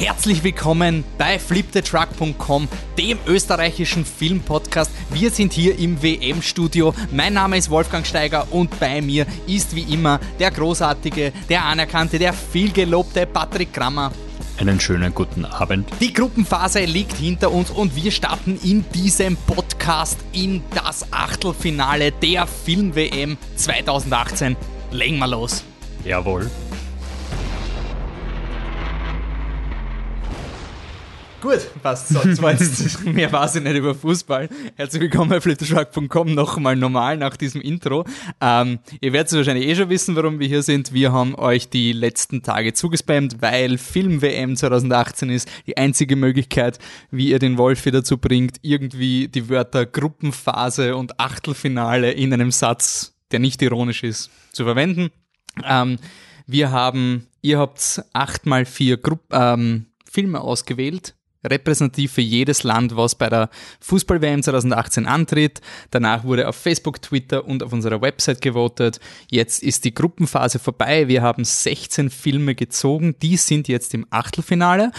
Herzlich willkommen bei flipthetruck.com, dem österreichischen Filmpodcast. Wir sind hier im WM-Studio. Mein Name ist Wolfgang Steiger und bei mir ist wie immer der großartige, der anerkannte, der vielgelobte Patrick Grammer. Einen schönen guten Abend. Die Gruppenphase liegt hinter uns und wir starten in diesem Podcast in das Achtelfinale der Film-WM 2018. Legen wir los. Jawohl. Gut, passt. So, jetzt, mehr weiß ich nicht über Fußball. Herzlich willkommen bei flitterschlag.com nochmal normal nach diesem Intro. Ähm, ihr werdet wahrscheinlich eh schon wissen, warum wir hier sind. Wir haben euch die letzten Tage zugespammt, weil Film-WM 2018 ist die einzige Möglichkeit, wie ihr den Wolfi dazu bringt, irgendwie die Wörter Gruppenphase und Achtelfinale in einem Satz, der nicht ironisch ist, zu verwenden. Ähm, wir haben, ihr habt acht mal vier Grupp, ähm, Filme ausgewählt, repräsentativ für jedes Land, was bei der Fußball-WM 2018 antritt. Danach wurde auf Facebook, Twitter und auf unserer Website gewotet. Jetzt ist die Gruppenphase vorbei. Wir haben 16 Filme gezogen. Die sind jetzt im Achtelfinale.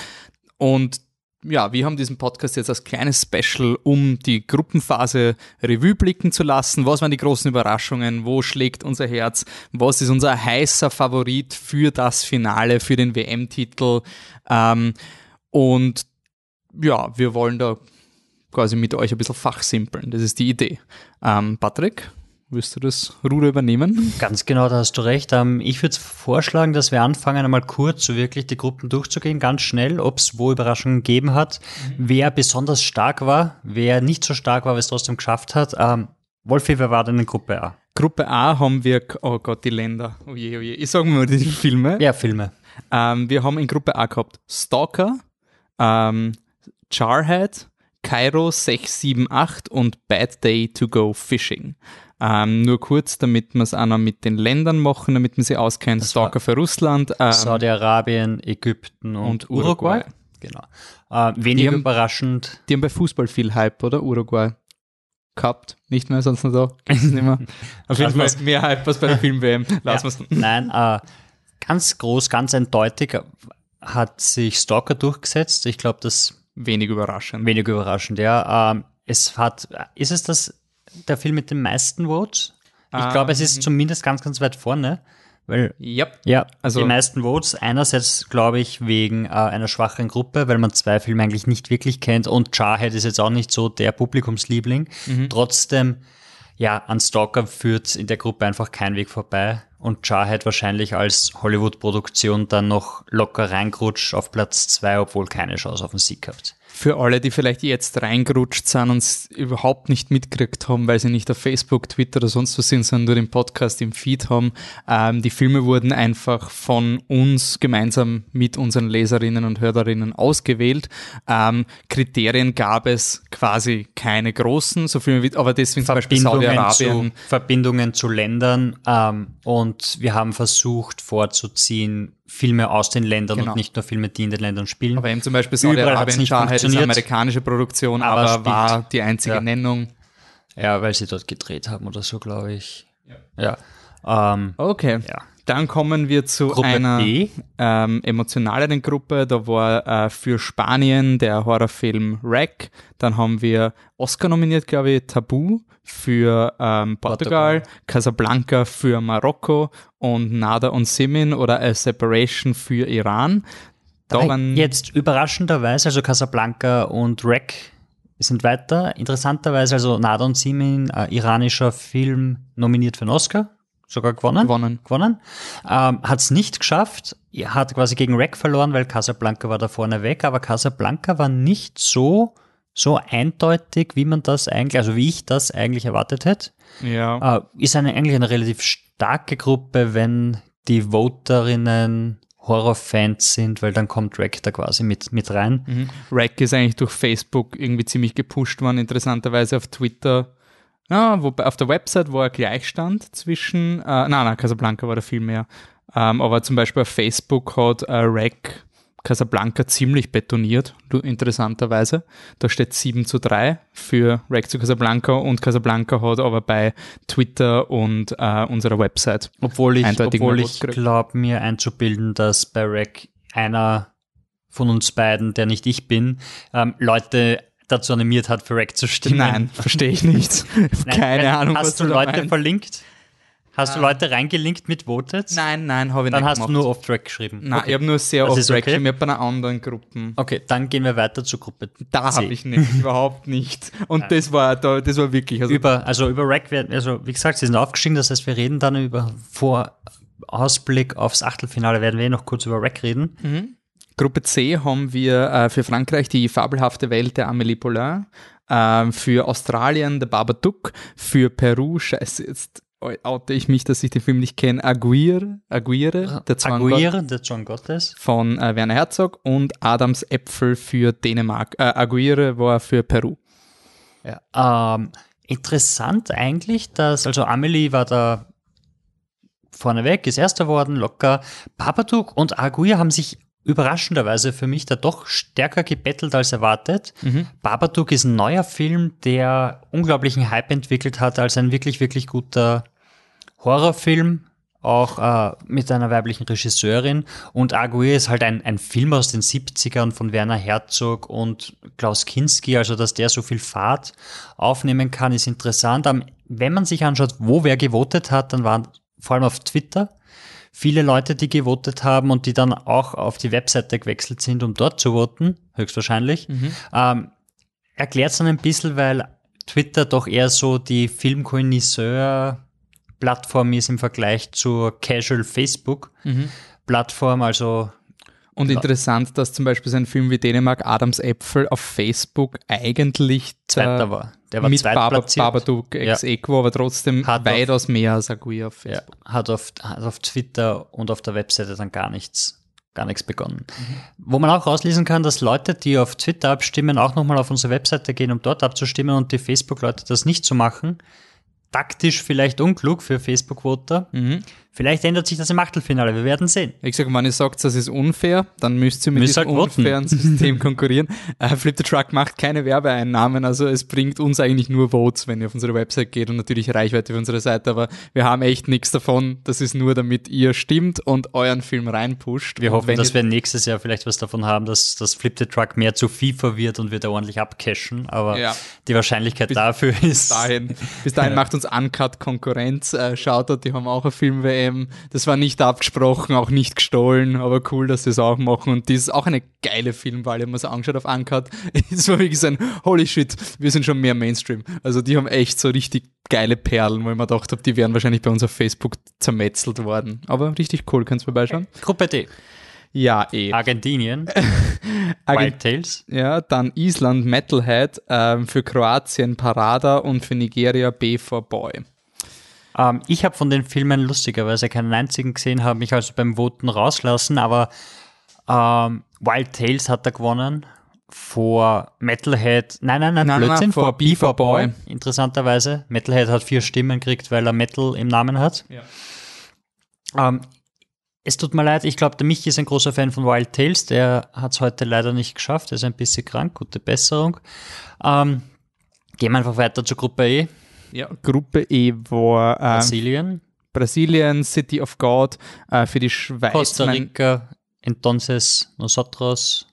Und ja, wir haben diesen Podcast jetzt als kleines Special, um die Gruppenphase Revue blicken zu lassen. Was waren die großen Überraschungen? Wo schlägt unser Herz? Was ist unser heißer Favorit für das Finale, für den WM-Titel? Ähm, und ja, wir wollen da quasi mit euch ein bisschen fachsimpeln. Das ist die Idee. Ähm, Patrick, willst du das Ruder übernehmen? Ganz genau, da hast du recht. Ähm, ich würde vorschlagen, dass wir anfangen, einmal kurz so wirklich die Gruppen durchzugehen, ganz schnell, ob es wo Überraschungen gegeben hat, mhm. wer besonders stark war, wer nicht so stark war, aber es trotzdem geschafft hat. Ähm, Wolfi, wer war denn in Gruppe A? Gruppe A haben wir, oh Gott, die Länder. Oh je, oh je. Ich sage mal die Filme. Ja, Filme. Ähm, wir haben in Gruppe A gehabt Stalker, ähm, Jarhead, Cairo 678 und Bad Day to Go Fishing. Ähm, nur kurz, damit wir es auch noch mit den Ländern machen, damit man sie auskennt. Das Stalker für Russland. Ähm, Saudi-Arabien, Ägypten und, und Uruguay. Uruguay. Genau. Äh, wenig die überraschend. Die haben bei Fußball viel Hype, oder? Uruguay. Gehabt. Nicht mehr, sonst noch da. Gibt nicht mehr. Auf jeden Fall mehr Hype als bei der Film-WM. Lassen ja. Nein, äh, ganz groß, ganz eindeutig hat sich Stalker durchgesetzt. Ich glaube, das Wenig überraschend. Wenig überraschend, ja. Ähm, es hat, ist es das, der Film mit den meisten Votes? Ich ähm, glaube, es ist zumindest ganz, ganz weit vorne. Weil, yep. ja, also die meisten Votes, einerseits glaube ich wegen äh, einer schwachen Gruppe, weil man zwei Filme eigentlich nicht wirklich kennt und Jarhead ist jetzt auch nicht so der Publikumsliebling. Mhm. Trotzdem, ja, an Stalker führt in der Gruppe einfach kein Weg vorbei und Jarhead wahrscheinlich als Hollywood-Produktion dann noch locker reingerutscht auf Platz zwei, obwohl keine Chance auf den Sieg gehabt für alle, die vielleicht jetzt reingerutscht sind und es überhaupt nicht mitgekriegt haben, weil sie nicht auf Facebook, Twitter oder sonst was sind, sondern nur den Podcast im Feed haben. Ähm, die Filme wurden einfach von uns gemeinsam mit unseren Leserinnen und Hörerinnen ausgewählt. Ähm, Kriterien gab es quasi keine großen, so viel, aber deswegen zum Beispiel Saudi-Arabien. Verbindungen zu Ländern ähm, und wir haben versucht vorzuziehen, Filme aus den Ländern genau. und nicht nur Filme, die in den Ländern spielen. Aber eben zum Beispiel Saudi-Arabien, Shahid ist amerikanische Produktion, aber, aber war die einzige ja. Nennung. Ja, weil sie dort gedreht haben oder so, glaube ich. Ja. ja. Ähm, okay. Ja. Dann kommen wir zu Gruppe einer ähm, emotionaleren Gruppe. Da war äh, für Spanien der Horrorfilm Wreck. Dann haben wir Oscar nominiert, glaube ich, Tabu für ähm, Portugal, Portugal, Casablanca für Marokko und Nada und Simin oder A Separation für Iran. Da jetzt überraschenderweise, also Casablanca und Wreck sind weiter. Interessanterweise, also Nada und Simin, äh, iranischer Film, nominiert für einen Oscar sogar gewonnen. Gewonnen. gewonnen. Ähm, hat es nicht geschafft. Hat quasi gegen Rack verloren, weil Casablanca war da vorne weg, aber Casablanca war nicht so, so eindeutig, wie man das eigentlich, also wie ich das eigentlich erwartet hätte. Ja. Äh, ist eine, eigentlich eine relativ starke Gruppe, wenn die Voterinnen Horrorfans sind, weil dann kommt Rack da quasi mit, mit rein. Mhm. Rack ist eigentlich durch Facebook irgendwie ziemlich gepusht worden, interessanterweise auf Twitter ja, wobei auf der Website war Gleichstand zwischen, äh, nein, nein, Casablanca war da viel mehr. Ähm, aber zum Beispiel auf Facebook hat äh, Rack Casablanca ziemlich betoniert, interessanterweise. Da steht 7 zu 3 für Rack zu Casablanca und Casablanca hat aber bei Twitter und äh, unserer Website. Obwohl ich, obwohl ich glaube, mir einzubilden, dass bei Rack einer von uns beiden, der nicht ich bin, ähm, Leute dazu animiert hat, für Rack zu stimmen. Nein, verstehe ich nicht. Keine Nein, Ahnung, Hast was du Leute meinst. verlinkt? Hast du. Leute reingelinkt mit Voted? Nein, nein, habe ich Dann nicht hast gemacht. du nur Off-Track geschrieben. Nein, okay. ich habe nur sehr Das oft ist Track okay. geschrieben. Ich habe bei einer anderen Gruppe. okay, dann gehen wir weiter zur Gruppe Da habe ich nämlich überhaupt nicht. Und das war da, das war wirklich. Also über, also über Rack werden, also wie gesagt, sie sind aufgestiegen, das heißt, wir reden dann über vor Ausblick aufs Achtelfinale werden wir eh noch kurz über Rack reden. Gruppe C haben wir äh, für Frankreich die fabelhafte Welt der Amélie Poulain, äh, für Australien der Babadook, für Peru, scheiße, jetzt oute ich mich, dass ich den Film nicht kenne, Aguirre, Aguirre, der Zwanggott Aguirre, der John Gottes. von äh, Werner Herzog und Adams Äpfel für Dänemark. Äh, Aguirre war für Peru. Ja. Ähm, interessant eigentlich, dass, also Amelie war da vorneweg, ist erster worden, locker. Babadook und Aguirre haben sich überraschenderweise für mich da doch stärker gebettelt als erwartet. Babadook ist ein neuer Film, der unglaublichen Hype entwickelt hat als ein wirklich, wirklich guter Horrorfilm, auch äh, mit einer weiblichen Regisseurin. Und Aguirre ist halt ein, ein Film aus den 70ern von Werner Herzog und Klaus Kinski, also dass der so viel Fahrt aufnehmen kann, ist interessant. Wenn man sich anschaut, wo wer gewotet hat, dann waren vor allem auf Twitter viele Leute, die gewotet haben und die dann auch auf die Webseite gewechselt sind, um dort zu voten, höchstwahrscheinlich. Ähm, Erklärt es dann ein bisschen, weil Twitter doch eher so die Filmkonnoisseur-Plattform ist im Vergleich zur Casual Facebook-Plattform. Also Und interessant, dass zum Beispiel so ein Film wie Dänemark Adams Äpfel auf Facebook eigentlich Zweiter war. Der war mit zweitplatziert. Babadook ex equo, aber trotzdem Hat weitaus mehr als Aguirre auf Ja, Facebook. hat auf, hat auf Twitter und auf der Webseite dann gar nichts, gar nichts begonnen. Wo man auch rauslesen kann, dass Leute, die auf Twitter abstimmen, auch nochmal auf unsere Webseite gehen, um dort abzustimmen und die Facebook-Leute das nicht zu machen. Taktisch vielleicht unklug für Facebook-Voter. Vielleicht ändert sich das im Achtelfinale, wir werden sehen. Ich sage, wenn ihr sagt, das ist unfair, dann müsst ihr mit Müsst diesem halt voten. unfairen System konkurrieren. Äh, Flip the Truck macht keine Werbeeinnahmen, also es bringt uns eigentlich nur Votes, wenn ihr auf unsere Website geht und natürlich Reichweite für unsere Seite, aber wir haben echt nichts davon. Das ist nur, damit ihr stimmt und euren Film reinpusht. Wir und hoffen, dass wir nächstes Jahr vielleicht was davon haben, dass das Flip the Truck mehr zu FIFA wird und wir da ordentlich abcashen. Aber Ja. die Wahrscheinlichkeit dafür ist. dahin, bis dahin macht uns Uncut Konkurrenz. Äh, Shoutout, die haben auch eine Film-WM. Das war nicht abgesprochen, auch nicht gestohlen, aber cool, dass sie es auch machen. Und das ist auch eine geile Filmwahl. Habe mir so angeschaut auf Uncut. Es war wirklich so ein Holy shit, wir sind schon mehr Mainstream. Also die haben echt so richtig geile Perlen, wo ich mir gedacht habe, die wären wahrscheinlich bei uns auf Facebook zermetzelt worden. Aber richtig cool, kannst du vorbeischauen? Gruppe D. Ja, eh. Argentinien. Argen- Wild Tales. Ja, dann Island Metalhead, ähm, für Kroatien Parada und für Nigeria B for Boy. Ähm, ich habe von den Filmen lustigerweise keinen einzigen gesehen, habe mich also beim Voten rauslassen, aber ähm, Wild Tales hat er gewonnen vor Metalhead. Nein, nein, nein, Nein, nein, Blödsinn, vor vor Be for Boy. Boy. Interessanterweise. Metalhead hat vier Stimmen gekriegt, weil er Metal im Namen hat. Ja. Ähm, es tut mir leid, ich glaube, der Michi ist ein großer Fan von Wild Tales, der hat es heute leider nicht geschafft, er ist ein bisschen krank, gute Besserung. Ähm, gehen wir einfach weiter zur Gruppe E, Ja, Gruppe E war äh, Brasilien, Brasilien, City of God, äh, für die Schweiz. Costa Rica, Entonces Nosotros,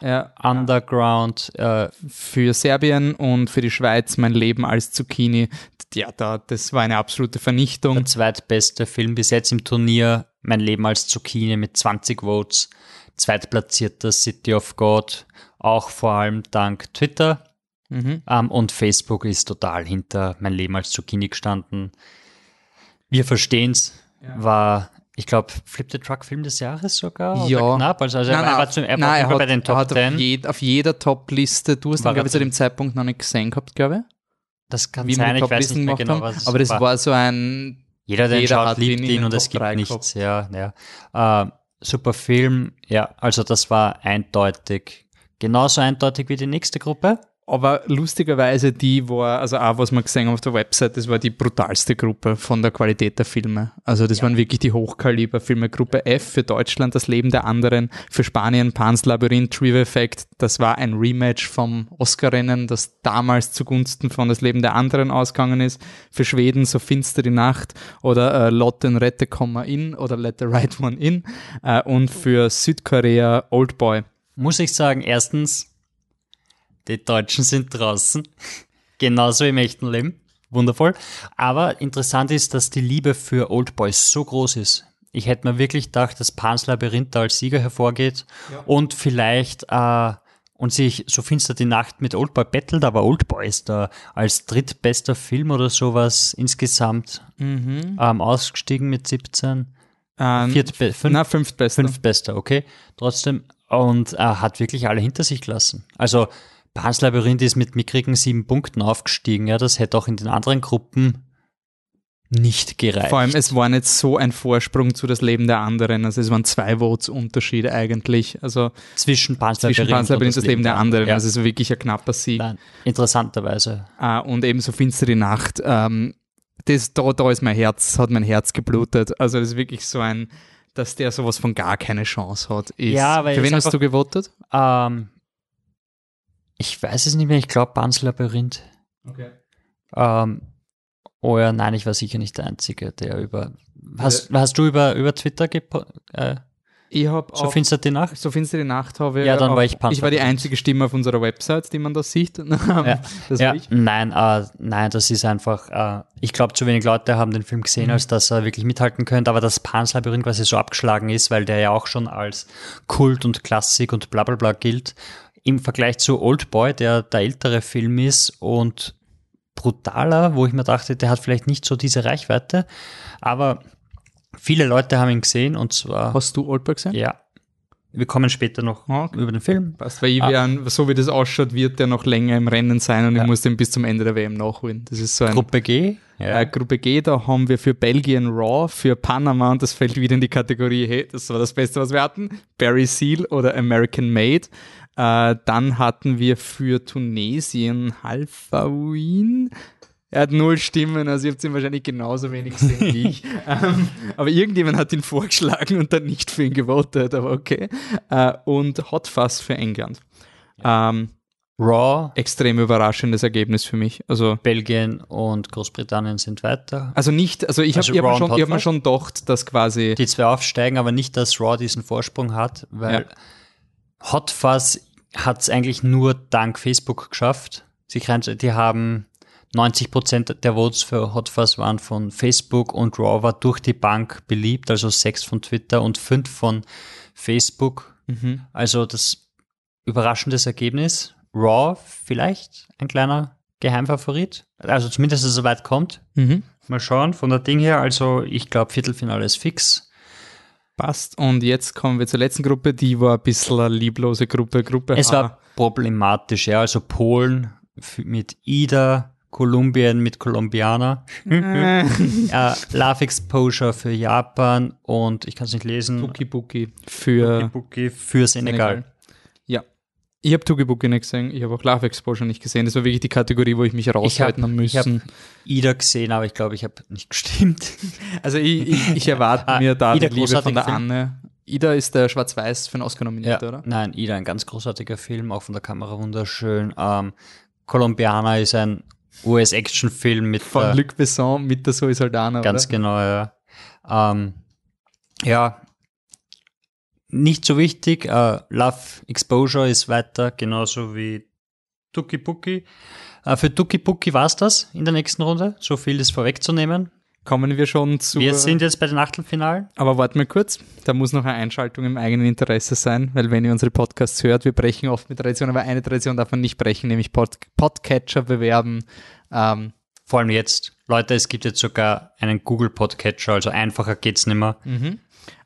ja, Underground, äh, für Serbien und für die Schweiz mein Leben als Zucchini. Ja, da, das war eine absolute Vernichtung. der zweitbeste Film bis jetzt im Turnier, Mein Leben als Zucchini mit 20 Votes, zweitplatzierter City of God, auch vor allem dank Twitter. Mhm. Ähm, und Facebook ist total hinter mein Leben als Zucchini gestanden. Wir verstehen's. War, ich glaube, Flip the Truck Film des Jahres sogar? Ja. Oder knapp. Also, also er war, zu, er war nein, er hat, bei den er Top hat auf, 10. jed, auf jeder Top-Liste, du hast ihn, glaube er ich, zu dem Zeitpunkt noch nicht gesehen gehabt, glaube ich. Das kann Wie sein, ich weiß nicht mehr genau, was Aber das war. war so ein Jeder, der jeder schaut, liebt ihn und es gibt 3 nichts. Ja, ja. Äh, super Film. Ja, also das war eindeutig. Genauso eindeutig wie die nächste Gruppe. Aber lustigerweise, die war, also auch was wir gesehen haben auf der Website, das war die brutalste Gruppe von der Qualität der Filme. Also das waren wirklich die Hochkaliber-Filme. Gruppe F für Deutschland, das Leben der anderen, für Spanien Pan's Labyrinth, Trivia Effect. Das war ein Rematch vom Oscar-Rennen, das damals zugunsten von das Leben der anderen ausgegangen ist. Für Schweden so finster die Nacht oder äh, Lotte Rette, Komma in oder Let the Right One In. Äh, und für Südkorea Old Boy. muss ich sagen, erstens, die Deutschen sind draußen. Genauso im echten Leben. Wundervoll. Aber interessant ist, dass die Liebe für Old Boys so groß ist. Ich hätte mir wirklich gedacht, dass Pans Labyrinth da als Sieger hervorgeht Ja. und vielleicht äh, und sich so finster die Nacht mit Oldboy battelt, aber Oldboy ist da als drittbester Film oder sowas insgesamt ähm, ausgestiegen mit 17. Ähm, Viertbe fünf, na, fünftbester. fünftbester, okay. Trotzdem. Und er hat wirklich alle hinter sich gelassen. Also Pans Labyrinth ist mit mickrigen sieben Punkten aufgestiegen. Ja, das hätte auch in den anderen Gruppen nicht gereicht. Vor allem, es war nicht so ein Vorsprung zu das Leben der anderen. Also es waren zwei Votes Unterschied eigentlich. Also zwischen Pans zwischen Panzerlabyrinth und das Leben der anderen. Ja. Also es ist wirklich ein knapper Sieg. Nein, interessanterweise. Äh, und ebenso Finstere Nacht. Ähm, das, da, da ist mein Herz, hat mein Herz geblutet. Also das ist wirklich so ein, dass der sowas von gar keine Chance hat. Ist. Ja, weil Für wen hast du gewotet? Ähm, ich weiß es nicht mehr, ich glaube Pans Labyrinth. Okay. Ähm, oh ja, nein, ich war sicher nicht der Einzige, der über. Hast, hast du über, über Twitter äh, Ich habe so finster die Nacht? so finstere Nacht habe ich. Ja, dann auch- war ich Panzer. Ich war die einzige Stimme auf unserer Website, die man da sieht. ja, das ja, nein, äh, nein, das ist einfach, äh, ich glaube, zu wenig Leute haben den Film gesehen, Mhm. als dass er wirklich mithalten könnte, aber dass Pans Labyrinth quasi so abgeschlagen ist, weil der ja auch schon als Kult und Klassik und bla bla bla gilt, im Vergleich zu Old Boy, der der ältere Film ist und brutaler, wo ich mir dachte, der hat vielleicht nicht so diese Reichweite, aber viele Leute haben ihn gesehen und zwar, Hast du Oldberg gesehen? ja, wir kommen später noch Ah, okay. über den Film. Passt, weil ich Ah. wär, so wie das ausschaut, wird der noch länger im Rennen sein und Ja. ich muss den bis zum Ende der WM nachholen. Das ist so ein Gruppe G, ja. Äh, Gruppe G, da haben wir für Belgien Raw, für Panama, und das fällt wieder in die Kategorie, hey, das war das Beste, was wir hatten, Barry Seal oder American Made. Äh, dann hatten wir für Tunesien Halfawin. Er hat null Stimmen, also ihr habt ihn wahrscheinlich genauso wenig gesehen wie ich. ähm, aber irgendjemand hat ihn vorgeschlagen und dann nicht für ihn gewotet, aber okay. Äh, und Hot Fuzz für England. Ähm, Raw, extrem überraschendes Ergebnis für mich. Also Belgien und Großbritannien sind weiter. Also nicht, also ich Also habe hab mir, Raw schon- und ich hab mir schon gedacht, dass quasi. Die zwei aufsteigen, aber nicht, dass Raw diesen Vorsprung hat, weil Hot Fuzz hat es eigentlich nur dank Facebook geschafft. Sie, die haben 90% der Votes für Hot Fuzz waren von Facebook und Raw war durch die Bank beliebt, also sechs von Twitter und fünf von Facebook. Mhm. Also das überraschendes Ergebnis. Raw vielleicht ein kleiner Geheimfavorit. Also zumindest, dass es so weit kommt. Mhm. Mal schauen, von der Ding her, also ich glaube Viertelfinale ist fix. Passt. Und jetzt kommen wir zur letzten Gruppe, die war ein bisschen eine lieblose Gruppe. Gruppe Es H. war problematisch, ja, also Polen mit Ida, Kolumbien mit Kolumbianer, äh, äh, Love Exposure für Japan und ich kann es nicht lesen, Tuki Buki für für Senegal. Senegal. Ja. Ich habe Tuki Buki nicht gesehen, ich habe auch Love Exposure nicht gesehen. Das war wirklich die Kategorie, wo ich mich raushalten hab- habe ich hab- müssen. Ida gesehen, aber ich glaube, ich habe nicht gestimmt. also ich, ich, ich erwarte Ah, mir da Ida, die Liebe von der Film. Anne. Ida ist der Schwarz-Weiß für den Oscar nominiert, oder? Nein, Ida, ein ganz großartiger Film, auch von der Kamera wunderschön. Ähm, Colombiana ist ein US-Action-Film mit Von der- Luc Besson mit der Zoe Saldana, Ganz oder? genau, ja. Ähm, ja, nicht so wichtig. Äh, Love Exposure ist weiter, genauso wie Tuki Puki. Äh, für Tuki Puki war es das in der nächsten Runde. So viel ist vorwegzunehmen. Kommen wir schon zu. Wir sind jetzt bei den Achtelfinalen. Aber warte mal kurz, da muss noch eine Einschaltung im eigenen Interesse sein, weil wenn ihr unsere Podcasts hört, wir brechen oft mit Tradition, aber eine Tradition darf man nicht brechen, nämlich Pod Podcatcher bewerben. Ähm, Vor allem jetzt. Leute, es gibt jetzt sogar einen Google Podcatcher, also einfacher geht's nicht mehr.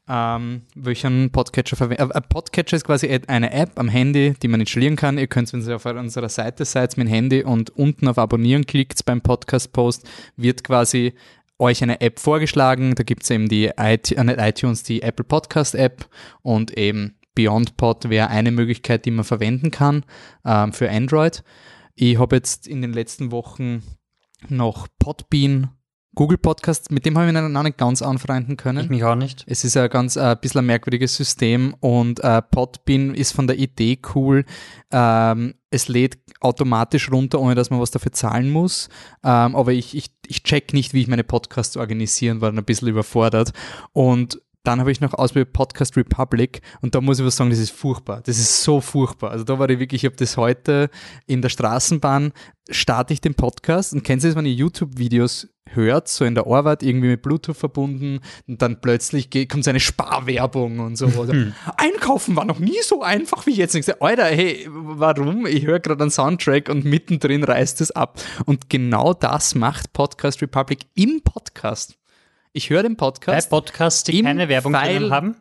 Ähm, welchen Podcatcher verwenden. Äh, Podcatcher ist quasi eine App am Handy, die man installieren kann. Ihr könnt, wenn ihr auf unserer Seite seid, mit dem Handy und unten auf Abonnieren klickt beim Podcast-Post, wird quasi euch eine App vorgeschlagen. Da gibt es eben die äh, iTunes, die Apple Podcast App und eben BeyondPod wäre eine Möglichkeit, die man verwenden kann ähm, für Android. Ich habe jetzt in den letzten Wochen noch Podbean, Google Podcast, mit dem habe ich mich noch nicht ganz anfreunden können. Ich mich auch nicht. Es ist ein ganz äh, bisschen ein merkwürdiges System und äh, Podbean ist von der Idee cool. Ähm, es lädt automatisch runter, ohne dass man was dafür zahlen muss. Ähm, aber ich, ich, ich check nicht, wie ich meine Podcasts organisieren, war dann ein bisschen überfordert. Und dann habe ich noch ausprobiert Podcast Republic und da muss ich was sagen, das ist furchtbar. Das ist so furchtbar. Also da war ich wirklich, ich habe das heute in der Straßenbahn, starte ich den Podcast und kennst du das, wenn ihr YouTube-Videos hört, so in der Arbeit irgendwie mit Bluetooth verbunden und dann plötzlich geht, kommt so eine Sparwerbung und so. Oder, Einkaufen war noch nie so einfach wie jetzt. Und ich sag, Alter, hey, warum? Ich höre gerade einen Soundtrack und mittendrin reißt es ab. Und genau das macht Podcast Republic im Podcast. Ich höre den Bei Podcast. Podcasts, die keine Werbung Pfeil- drinnen haben.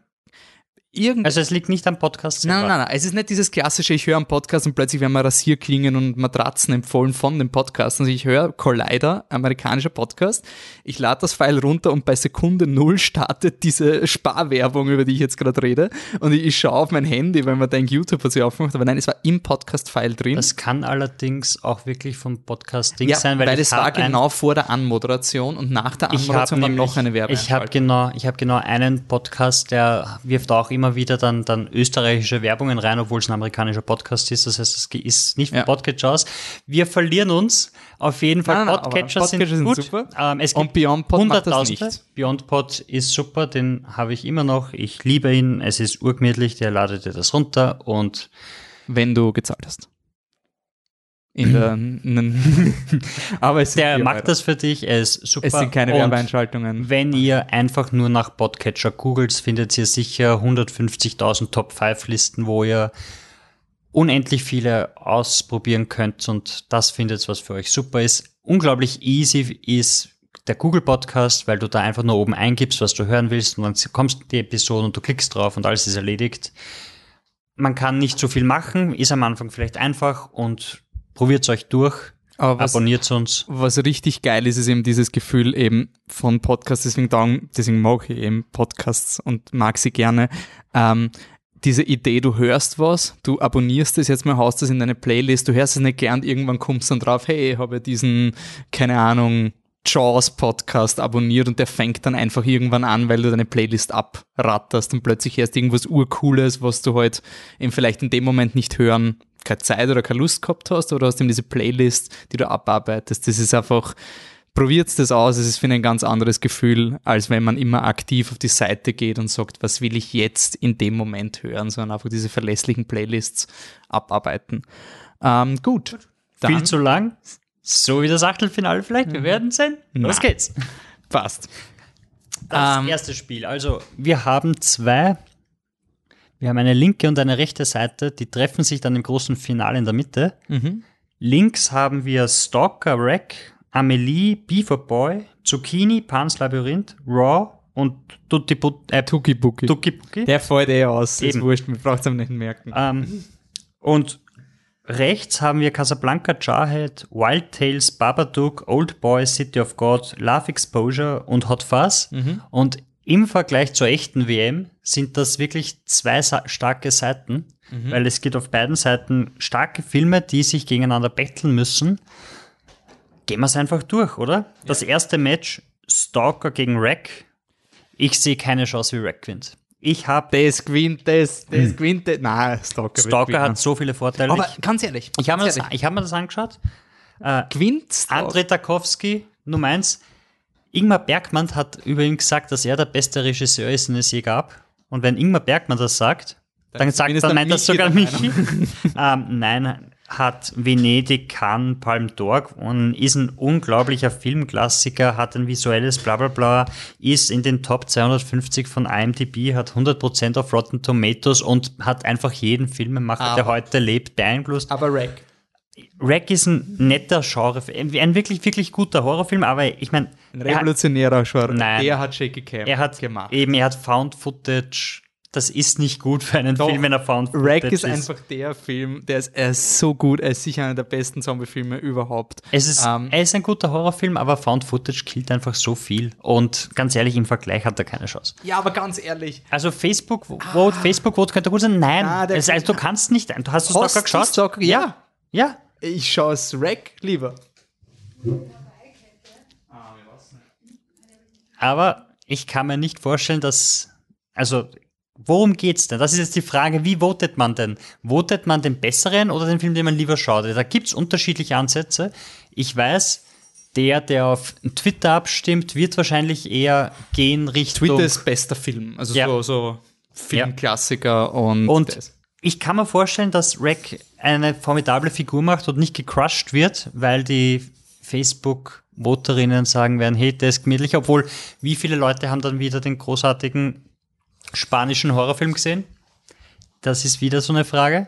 Irgend Also es liegt nicht am Podcast Nein, selber. nein, nein. Es ist nicht dieses klassische, ich höre einen Podcast und plötzlich werden mir Rasierklingen und Matratzen empfohlen von dem Podcast. Also ich höre Collider, amerikanischer Podcast. Ich lade das File runter und bei Sekunde null startet diese Sparwerbung, über die ich jetzt gerade rede. Und ich, ich schaue auf mein Handy, weil man denkt, YouTube hat sie aufgemacht. Aber nein, es war im Podcast-File drin. Das kann allerdings auch wirklich vom Podcast-Ding ja, sein, weil, weil es war hab genau vor der Anmoderation und nach der Anmoderation war noch eine ich habe genau, ich habe genau einen Podcast, der wirft auch immer wieder dann, dann österreichische Werbungen rein, obwohl es ein amerikanischer Podcast ist. Das heißt, es ist nicht Ja. Podcatcher aus. Wir verlieren uns. Auf jeden Fall. Nein, nein, aber Podcatcher, Podcatcher sind gut. super. Ähm, es Und gibt BeyondPod macht das nicht. BeyondPod ist super, den habe ich immer noch. Ich liebe ihn. Es ist urgemütlich. Der ladet dir das runter und wenn du gezahlt hast. In der, aber es der macht Euro. das für dich. Er ist super. Es sind keine Und Werbeeinschaltungen. Wenn ihr einfach nur nach Podcatcher googelt, findet ihr sicher 150.000 Top 5 Listen, wo ihr unendlich viele ausprobieren könnt und das findet, was für euch super ist. Unglaublich easy ist der Google Podcast, weil du da einfach nur oben eingibst, was du hören willst und dann kommst die Episode und du klickst drauf und alles ist erledigt. Man kann nicht so viel machen, ist am Anfang vielleicht einfach und probiert euch durch, Aber was, abonniert uns. was richtig geil ist, ist eben dieses Gefühl eben von Podcasts, deswegen, darum, deswegen mag ich eben Podcasts und mag sie gerne. Ähm, diese Idee, du hörst was, du abonnierst es jetzt mal, haust es in deine Playlist, du hörst es nicht gern, irgendwann kommst du dann drauf, hey, ich habe diesen, keine Ahnung, Jaws Podcast abonniert und der fängt dann einfach irgendwann an, weil du deine Playlist abratterst und plötzlich erst irgendwas Urcooles, was du halt eben vielleicht in dem Moment nicht hören, keine Zeit oder keine Lust gehabt hast oder hast eben diese Playlist, die du abarbeitest. Das ist einfach, probiert das aus, es ist für ein ganz anderes Gefühl, als wenn man immer aktiv auf die Seite geht und sagt, was will ich jetzt in dem Moment hören, sondern einfach diese verlässlichen Playlists abarbeiten. Ähm, gut. Dann Viel zu lang. So wie das Achtelfinale vielleicht. Wir werden sehen. Los Na. geht's. passt. Das Ähm, erste Spiel. Also, wir haben zwei. Wir haben eine linke und eine rechte Seite, die treffen sich dann im großen Finale in der Mitte. Mhm. Links haben wir Stalker, Wreck, Amelie, Beaver Boy, Zucchini, Pans Labyrinth, Raw und Tutti Put- äh, Tuki Buki. Tuki Puki. Der fällt eh aus. Ist Eben. wurscht, man braucht es nicht merken. Ähm, und rechts haben wir Casablanca, Jarhead, Wild Tales, Babadook, Old Boy, City of God, Love Exposure und Hot Fuzz. Und im Vergleich zur echten WM sind das wirklich zwei starke Seiten, weil es gibt auf beiden Seiten starke Filme, die sich gegeneinander betteln müssen. Gehen wir es einfach durch, oder? Das erste Match, Stalker gegen Wreck. Ich sehe keine Chance, wie Wreck gewinnt. Ich habe Das gewinnt, das, das gewinnt, das. Nein, Stalker. Stalker hat so viele Vorteile. Aber ich ganz ehrlich, ich habe mir, das- ich hab mir das angeschaut. gewinnt Stalker. Andrei Tarkovsky, Nummer eins. Ingmar Bergmann hat über ihn gesagt, dass er der beste Regisseur ist, den es je gab. Und wenn Ingmar Bergmann das sagt, dann, sagt, zumindest dann der meint das sogar der Michi. ähm, nein, hat Venedig, Cannes, Palm d'Or und ist ein unglaublicher Filmklassiker, hat ein visuelles Blablabla, ist in den Top 250 von IMDb, hat 100% auf Rotten Tomatoes und hat einfach jeden Filmemacher, der Aber- heute lebt, beeinflusst. Aber Rack. Rack ist ein netter Genre, ein wirklich, wirklich guter Horrorfilm, aber ich meine, Ein er, revolutionärer Genre. Nein. Der hat Shaky Cam er hat gemacht. eben, er hat Found Footage. Das ist nicht gut für einen Doch. Film, wenn er Found Footage Rack ist einfach der Film, der ist, er ist so gut, er ist sicher einer der besten Zombie-Filme überhaupt. Es ist, Ähm, er ist ein guter Horrorfilm, aber Found Footage killt einfach so viel. Und ganz ehrlich, im Vergleich hat er keine Chance. ja, aber ganz ehrlich, Also Facebook Vote, Facebook Vote könnte gut sein. Nein, Ah, der es, also, du kannst nicht. Du hast Stalker du geschaut? Stalker? Ja. Ja. Ich schaue es Rack lieber. Aber ich kann mir nicht vorstellen, dass. Also, worum geht's denn? Das ist jetzt die Frage, wie votet man denn? Votet man den besseren oder den Film, den man lieber schaut? Da gibt's unterschiedliche Ansätze. Ich weiß, der, der auf Twitter abstimmt, wird wahrscheinlich eher gehen Richtung. Twitter ist bester Film. Also Ja. so, so Filmklassiker und, Und das. ich kann mir vorstellen, dass Rack eine formidable Figur macht und nicht gecrushed wird, weil die Facebook-Voterinnen sagen werden, hey, der ist gemütlich, obwohl wie viele Leute haben dann wieder den großartigen spanischen Horrorfilm gesehen? Das ist wieder so eine Frage.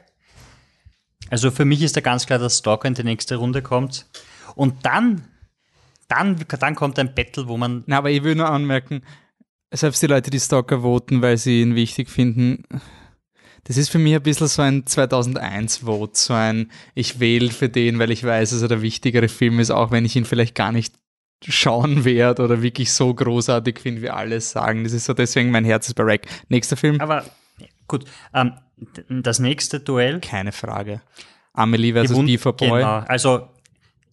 Also für mich ist da ganz klar, dass Stalker in die nächste Runde kommt. Und dann, dann, dann kommt ein Battle, wo man Na, aber ich will nur anmerken, selbst die Leute, die Stalker voten, weil sie ihn wichtig finden, das ist für mich ein bisschen so ein 2001-Vote, so ein, ich wähle für den, weil ich weiß, dass er der wichtigere Film ist, auch wenn ich ihn vielleicht gar nicht schauen werde oder wirklich so großartig finde, wie alle sagen. Das ist so deswegen mein Herz ist bei Rack. Nächster Film? Aber gut, ähm, das nächste Duell. Keine Frage. Amelie versus Gewund- Beaver Boy. Genau. Also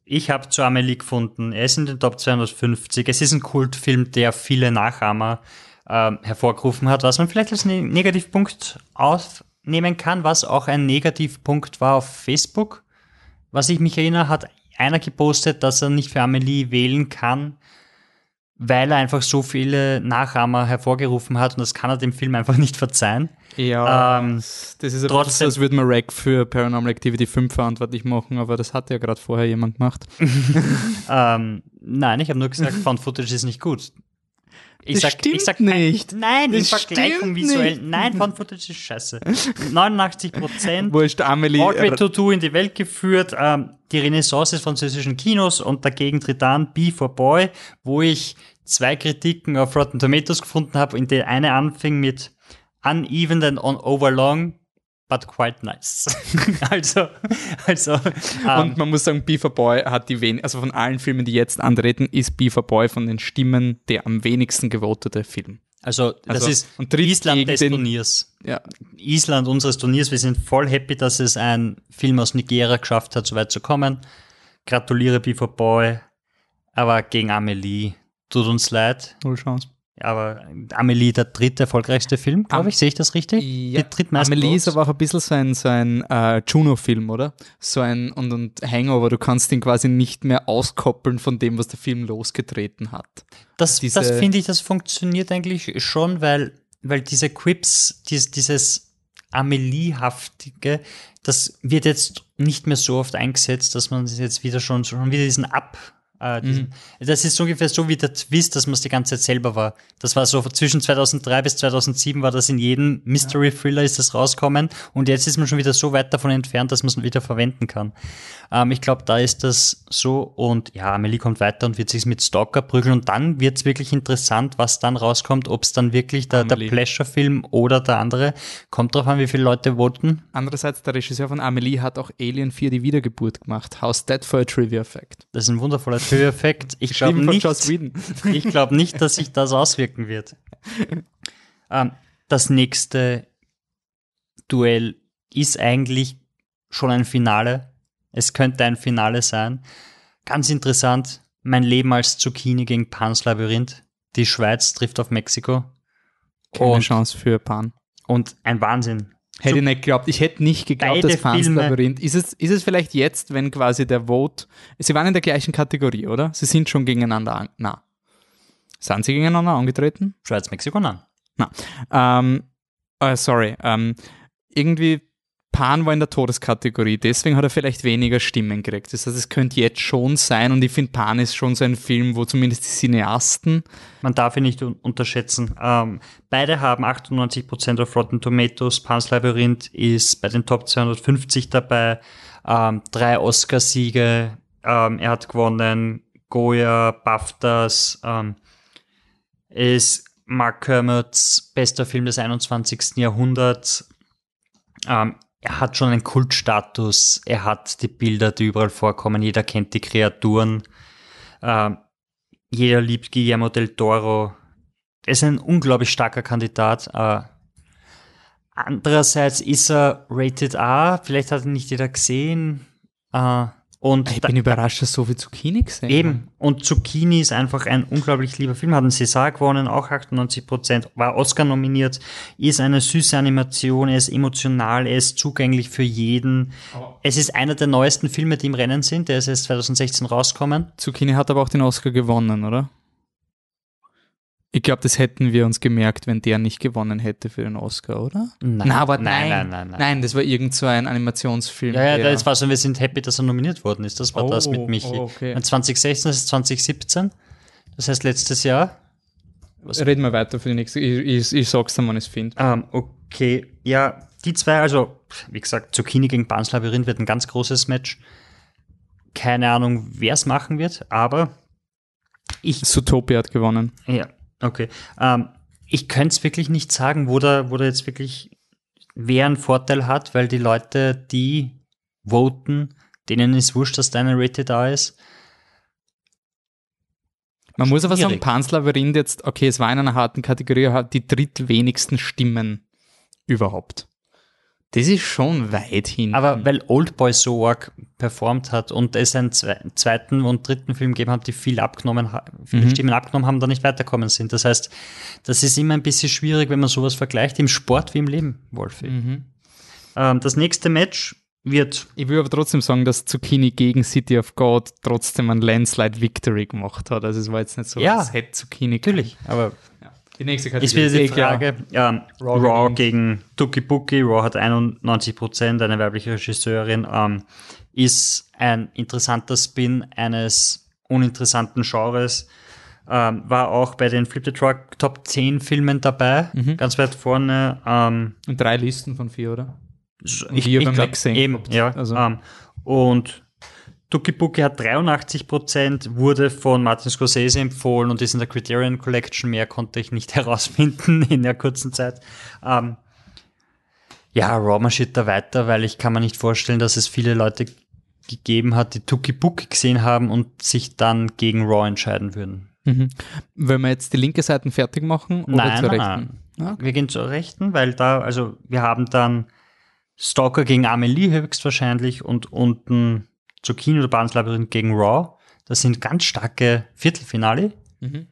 ich habe zu Amelie gefunden. Er ist in den Top 250. Es ist ein Kultfilm, der viele Nachahmer ähm, hervorgerufen hat, was man vielleicht als ne Negativpunkt aufnehmen kann, was auch ein Negativpunkt war auf Facebook. Was ich mich erinnere, hat einer gepostet, dass er nicht für Amelie wählen kann, weil er einfach so viele Nachahmer hervorgerufen hat und das kann er dem Film einfach nicht verzeihen. Ja, Ähm, das ist so, trotzdem- als würde man Rack für Paranormal Activity 5 verantwortlich machen, aber das hat ja gerade vorher jemand gemacht. Ähm, nein, ich habe nur gesagt, Found Footage ist nicht gut. Ich Das sag, ich sag nicht. Nein, in Das Vergleichung stimmt visuell. nicht. Nein, Found Footage ist scheiße. 89 Prozent. Wurscht, Amelie. Broadway Tattoo in die Welt geführt, ähm, die Renaissance des französischen Kinos und dagegen tritt an B for Boy, wo ich zwei Kritiken auf Rotten Tomatoes gefunden habe, in der eine anfing mit uneven and on overlong, but quite nice. also, also, ähm, Und man muss sagen, Beaver Boy hat die wen also von allen Filmen, die jetzt antreten, ist Beaver Boy von den Stimmen der am wenigsten gewotete Film. also, das Also, ist und Island des den- Turniers. Ja, Island unseres Turniers. Wir sind voll happy, dass es ein Film aus Nigeria geschafft hat, so weit zu kommen. Gratuliere Beaver Boy. Aber gegen Amelie tut uns leid. null Chance. Aber Amelie, der dritte erfolgreichste Film, glaube ich, sehe ich das richtig? Ja, Amelie ist aber auch ein bisschen so ein, so ein äh, Juno-Film, oder? So ein und, und Hangover, du kannst ihn quasi nicht mehr auskoppeln von dem, was der Film losgetreten hat. Das, diese- das finde ich, das funktioniert eigentlich schon, weil, weil diese Quips, dies, dieses Amelie-haftige, das wird jetzt nicht mehr so oft eingesetzt, dass man jetzt wieder schon, schon wieder diesen Ab, äh, diesen, das ist ungefähr so wie der Twist, dass man es die ganze Zeit selber war. Das war so zwischen 2003 bis 2007 war das in jedem Mystery Thriller ist das rauskommen und jetzt ist man schon wieder so weit davon entfernt, dass man es wieder verwenden kann. Ähm, ich glaube, da ist das so und ja, Amelie kommt weiter und wird sich mit Stalker prügeln und dann wird es wirklich interessant, was dann rauskommt, ob es dann wirklich der, der. Pleasure-Film oder der andere. Kommt drauf an, wie viele Leute voten. Andererseits, der Regisseur von Amelie hat auch Alien 4 die Wiedergeburt gemacht. How's that for a Trivia Fact? Das ist ein wundervoller Trivia-Effekt. Ich glaube nicht, ich glaube nicht, dass sich das auswirken wird. Ähm, das nächste Duell ist eigentlich schon ein Finale. Es könnte ein Finale sein. Ganz interessant. Mein Leben als Zucchini gegen Pans Labyrinth. Die Schweiz trifft auf Mexiko. Keine Und, Chance für Pan. und ein Wahnsinn. Hätte ich nicht geglaubt. Ich hätte nicht geglaubt, dass Labyrinth. Ist es, ist es vielleicht jetzt, wenn quasi der Vote. Sie waren in der gleichen Kategorie, oder? Sie sind schon gegeneinander an. Na. Sind sie gegeneinander angetreten? Schweiz, Mexiko, nein. Ähm, äh, sorry. Ähm, irgendwie, Pan war in der Todeskategorie, deswegen hat er vielleicht weniger Stimmen gekriegt. Das heißt, es könnte jetzt schon sein und ich finde, Pan ist schon so ein Film, wo zumindest die Cineasten Man darf ihn nicht un unterschätzen. Ähm, beide haben 98% auf Rotten Tomatoes. Pan's Labyrinth ist bei den Top 250 dabei. Ähm, drei Oscarsiege. Ähm, er hat gewonnen. Goya, BAFTAs. Ähm, ist Mark Kermots bester Film des 21. Jahrhunderts. Ähm, er hat schon einen Kultstatus. Er hat die Bilder, die überall vorkommen. Jeder kennt die Kreaturen. Ähm, jeder liebt Guillermo del Toro. Er ist ein unglaublich starker Kandidat. Äh, andererseits ist er Rated R. Vielleicht hat ihn nicht jeder gesehen. Äh, Und Ich da- bin überrascht, dass so viel Zucchini gesehen Eben. Und Zucchini ist einfach ein unglaublich lieber Film. Hat einen César gewonnen, auch 98 Prozent, war Oscar nominiert, ist eine süße Animation, er ist emotional, er ist zugänglich für jeden. Es ist einer der neuesten Filme, die im Rennen sind. Der ist erst 2016 rausgekommen. Zucchini hat aber auch den Oscar gewonnen, oder? Ich glaube, das hätten wir uns gemerkt, wenn der nicht gewonnen hätte für den Oscar, oder? Nein. Aber Nein, nein, nein, nein, nein. das war irgend so ein Animationsfilm. Ja, ja, der- das war so, wir sind happy, dass er nominiert worden ist. Das war Oh, das mit Michi. oh, okay. Und 2016, das ist 2017. Das heißt letztes Jahr. Reden wir weiter für die nächste. Ich, ich, ich sag's dann, wann ich es finde. Ähm, okay, ja, die zwei, also, wie gesagt, Zucchini gegen Bans Labyrinth wird ein ganz großes Match. Keine Ahnung, wer es machen wird, aber ich, Zootopia hat gewonnen. ja, okay. Ähm, ich könnte es wirklich nicht sagen, wo da, wo da jetzt wirklich wer einen Vorteil hat, weil die Leute, die voten, denen ist wurscht, dass deine Rated da ist. Man muss aber sagen, Schwierig. Pan's Labyrinth jetzt, okay, es war in einer harten Kategorie, hat die drittwenigsten Stimmen überhaupt. Das ist schon weit hin. Aber weil Oldboy so arg performt hat und es einen zwe zweiten und dritten Film gegeben hat, die viel abgenommen, viele Stimmen abgenommen haben, da nicht weiterkommen sind. Das heißt, das ist immer ein bisschen schwierig, wenn man sowas vergleicht, im Sport wie im Leben, Wolfi. Ähm, das nächste Match wird, Ich will aber trotzdem sagen, dass Zucchini gegen City of God trotzdem ein Landslide Victory gemacht hat. Also es war jetzt nicht so, Ja. es hätte Zucchini natürlich, aber Die nächste ist wieder die. Frage, ähm, Raw Raw, gegen Tuki Buki, Raw hat 91%, eine weibliche Regisseurin, ähm, ist ein interessanter Spin eines uninteressanten Genres, ähm, war auch bei den Flip the Truck Top 10 Filmen dabei, Mhm. ganz weit vorne. Ähm, Und drei Listen von vier, oder? ich, wir ich beim glaub, Mac sehen eben, ja. Also- Ähm, und Tuki Buki hat 83%, wurde von Martin Scorsese empfohlen und ist in der Criterion Collection. Mehr konnte ich nicht herausfinden in der kurzen Zeit. Ähm, ja, Raw marschiert da weiter, weil ich kann mir nicht vorstellen, dass es viele Leute gegeben hat, die Tuki Buki gesehen haben und sich dann gegen Raw entscheiden würden. Mhm. Wenn wir jetzt die linke Seite fertig machen oder Nein, zur rechten? nein. Wir gehen zur rechten, weil da, also wir haben dann Stalker gegen Amelie höchstwahrscheinlich und unten Zucchini oder Barnes Labyrinth gegen Raw. Das sind ganz starke Viertelfinale. Mhm.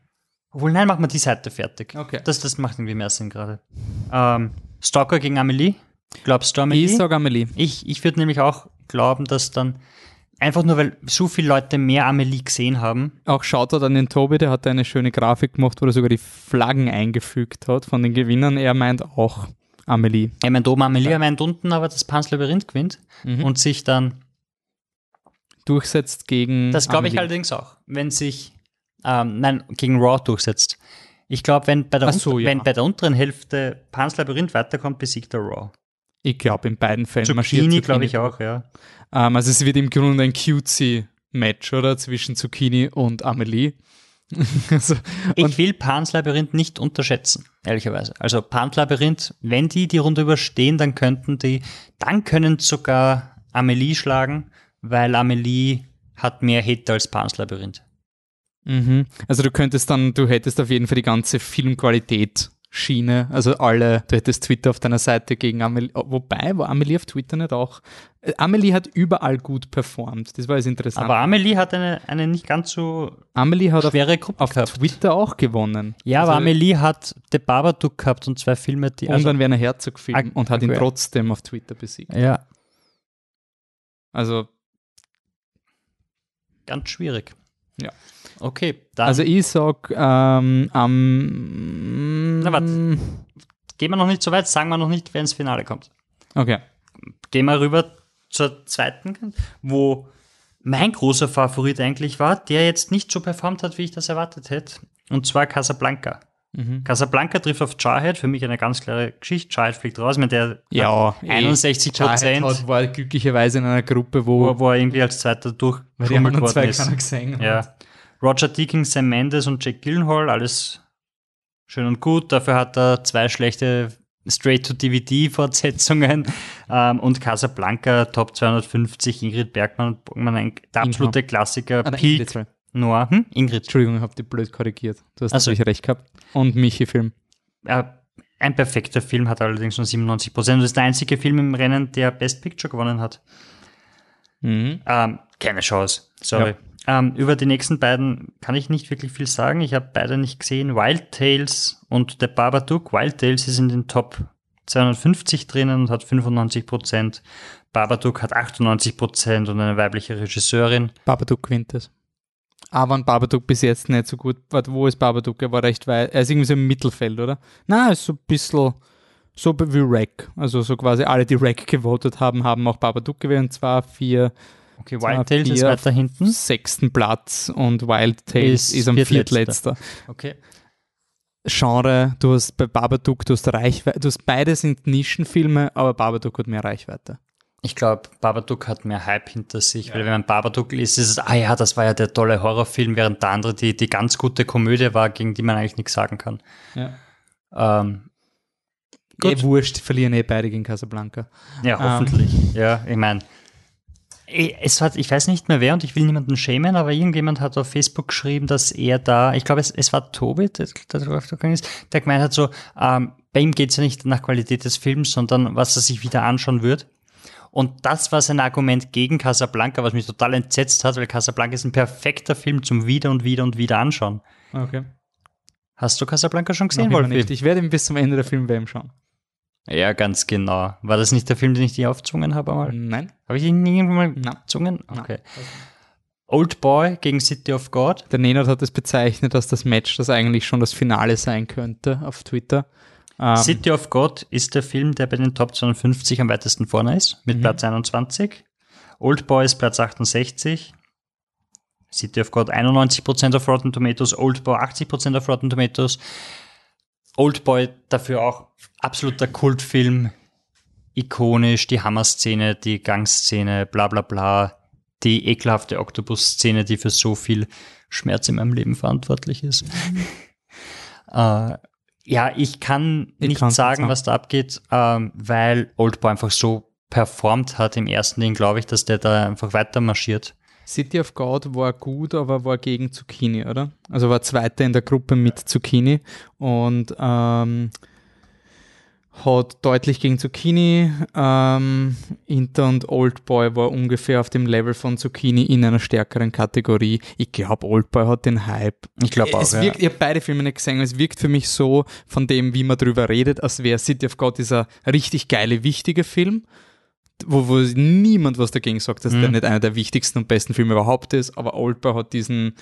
Obwohl, nein, machen wir die Seite fertig. Okay. Das, das macht irgendwie mehr Sinn gerade. Ähm, Stalker gegen Amelie. Glaubst du Amelie? Ich sage Amelie. Ich, ich würde nämlich auch glauben, dass dann einfach nur, weil so viele Leute mehr Amelie gesehen haben, Auch Shoutout an den Tobi, der hat eine schöne Grafik gemacht, wo er sogar die Flaggen eingefügt hat von den Gewinnern. Er meint auch Amelie. Er meint oben Amelie, er meint unten aber das Pans Labyrinth gewinnt Mhm. und sich dann. Durchsetzt gegen Das glaube ich allerdings auch. Wenn sich, ähm, nein, gegen Raw durchsetzt. Ich glaube, wenn, bei der so, ja. wenn bei der unteren Hälfte Pans Labyrinth weiterkommt, besiegt er Raw. Ich glaube, in beiden Fällen marschiert Zucchini glaube ich auch, ja. Ähm, also es wird im Grunde ein cutesy Match, oder? Zwischen Zucchini und Amelie. also, Ich will Pans Labyrinth nicht unterschätzen, ehrlicherweise. Also Pans Labyrinth, wenn die die Runde überstehen, dann könnten die, dann können sogar Amelie schlagen, weil Amelie hat mehr Hit als Pans Labyrinth. mhm. also du könntest dann, du hättest auf jeden Fall die ganze Filmqualität Schiene, also alle, du hättest Twitter auf deiner Seite gegen Amelie, wobei, war Amelie auf Twitter nicht auch? Äh, Amelie hat überall gut performt, das war jetzt interessant. Aber Amelie hat eine, eine nicht ganz so Amelie hat auf, schwere Gruppe auf gehabt. Twitter auch gewonnen. Ja, aber Also- Amelie hat The Babadook gehabt und zwei Filme, die. und dann Werner Herzog Film und hat ihn trotzdem auf Twitter besiegt. ja, Also, ganz schwierig. Ja. Okay, dann also ich sag, ähm, am. Na, wart. gehen wir noch nicht so weit, sagen wir noch nicht, wer ins Finale kommt. Okay. Gehen wir rüber zur zweiten, wo mein großer Favorit eigentlich war, der jetzt nicht so performt hat, wie ich das erwartet hätte. Und zwar Casablanca. Mhm. Casablanca trifft auf Jarhead, für mich eine ganz klare Geschichte. Jarhead fliegt raus, mit der Ja, hat 61 Jarhead Prozent, hat- war glücklicherweise in einer Gruppe, wo, wo, wo er irgendwie als Zweiter anderen worden zwei ist. gesehen hat. Ja. Roger Deakins, Sam Mendes und Jack Gyllenhaal, alles schön und gut. Dafür hat er zwei schlechte Straight-to-DVD-Fortsetzungen ähm, und Casablanca Top 250, Ingrid Bergmann und Bogmann, ein, der absolute Klassiker. Ah, Peak. Noir. Hm? Ingrid. Entschuldigung, ich habe die blöd korrigiert. Du hast Ach so. natürlich recht gehabt. Und Michi-Film. Äh, ein perfekter Film, hat allerdings nur 97 Prozent. Das ist der einzige Film im Rennen, der Best Picture gewonnen hat. Mhm. Ähm, Keine Chance, sorry. Ja. Ähm, über die nächsten beiden kann ich nicht wirklich viel sagen. Ich habe beide nicht gesehen. Wild Tales und The Babadook. Wild Tales ist in den Top 250 drinnen und hat 95 Prozent. Babadook hat 98 Prozent und eine weibliche Regisseurin. Babadook gewinnt es. Aber ein Babadook bis jetzt nicht so gut. Warte, wo ist Babadook? Er war recht weit. Er ist irgendwie so im Mittelfeld, oder? Na, ist so ein bisschen so wie Rack. Also so quasi alle, die Rack gewotet haben, haben auch Babadook gewählt. Und zwar vier. Okay, Wild Tales ist weiter hinten. Sechsten Platz und Wild Tales ist, ist am viertletzter. Okay. Genre, du hast bei Babadook, du hast Reichweite, du hast beide sind Nischenfilme, aber Babadook hat mehr Reichweite. Ich glaube, Babadook hat mehr Hype hinter sich, ja. weil wenn man Babadook liest, ist es, ah ja, das war ja der tolle Horrorfilm, während der andere die, die ganz gute Komödie war, gegen die man eigentlich nichts sagen kann. Ja. Ähm, gut. Eh wurscht, verlieren eh beide gegen Casablanca. Ja, hoffentlich. Ähm. Ja, ich meine, es hat, ich weiß nicht mehr wer und ich will niemanden schämen, aber irgendjemand hat auf Facebook geschrieben, dass er da, ich glaube, es, es war Tobi, der, der gemeint hat so, ähm, bei ihm geht es ja nicht nach Qualität des Films, sondern was er sich wieder anschauen wird. Und das war sein Argument gegen Casablanca, was mich total entsetzt hat, weil Casablanca ist ein perfekter Film zum wieder und wieder und wieder anschauen. Okay. Hast du Casablanca schon gesehen, Wolfi? nicht. Ich werde ihn bis zum Ende der Film-WM schauen. Ja, ganz genau. War das nicht der Film, den ich dir aufzwungen habe einmal? Nein. Habe ich ihn irgendwann mal gezwungen? Okay. Old Boy gegen City of God. Der Nenad hat es bezeichnet als das Match, das eigentlich schon das Finale sein könnte auf Twitter. Ähm, City of God ist der Film, der bei den Top 250 am weitesten vorne ist, mit mhm. Platz 21. Old Boy ist Platz 68. City of God 91% auf Rotten Tomatoes, Old Boy 80% auf Rotten Tomatoes. Old Boy dafür auch absoluter Kultfilm, ikonisch, die Hammer-Szene, die Gangszene, bla bla bla, die ekelhafte Oktopus-Szene, die für so viel Schmerz in meinem Leben verantwortlich ist. äh, ja, ich kann ich nicht sagen, was da abgeht, ähm, weil Oldboy einfach so performt hat im ersten Ding, glaube ich, dass der da einfach weiter marschiert. City of God war gut, aber war gegen Zucchini, oder? Also war Zweiter in der Gruppe mit Zucchini und ähm, hat deutlich gegen Zucchini. Ähm, Inter und Oldboy war ungefähr auf dem Level von Zucchini in einer stärkeren Kategorie. Ich glaube, Oldboy hat den Hype. Ich glaube auch. Es wirkt, ja. Ich habe beide Filme nicht gesehen. Es wirkt für mich so, von dem, wie man drüber redet, als wäre City of God dieser richtig geile, wichtige Film. Wo, wo niemand was dagegen sagt, dass mhm. der nicht einer der wichtigsten und besten Filme überhaupt ist, aber Oldboy hat diesen,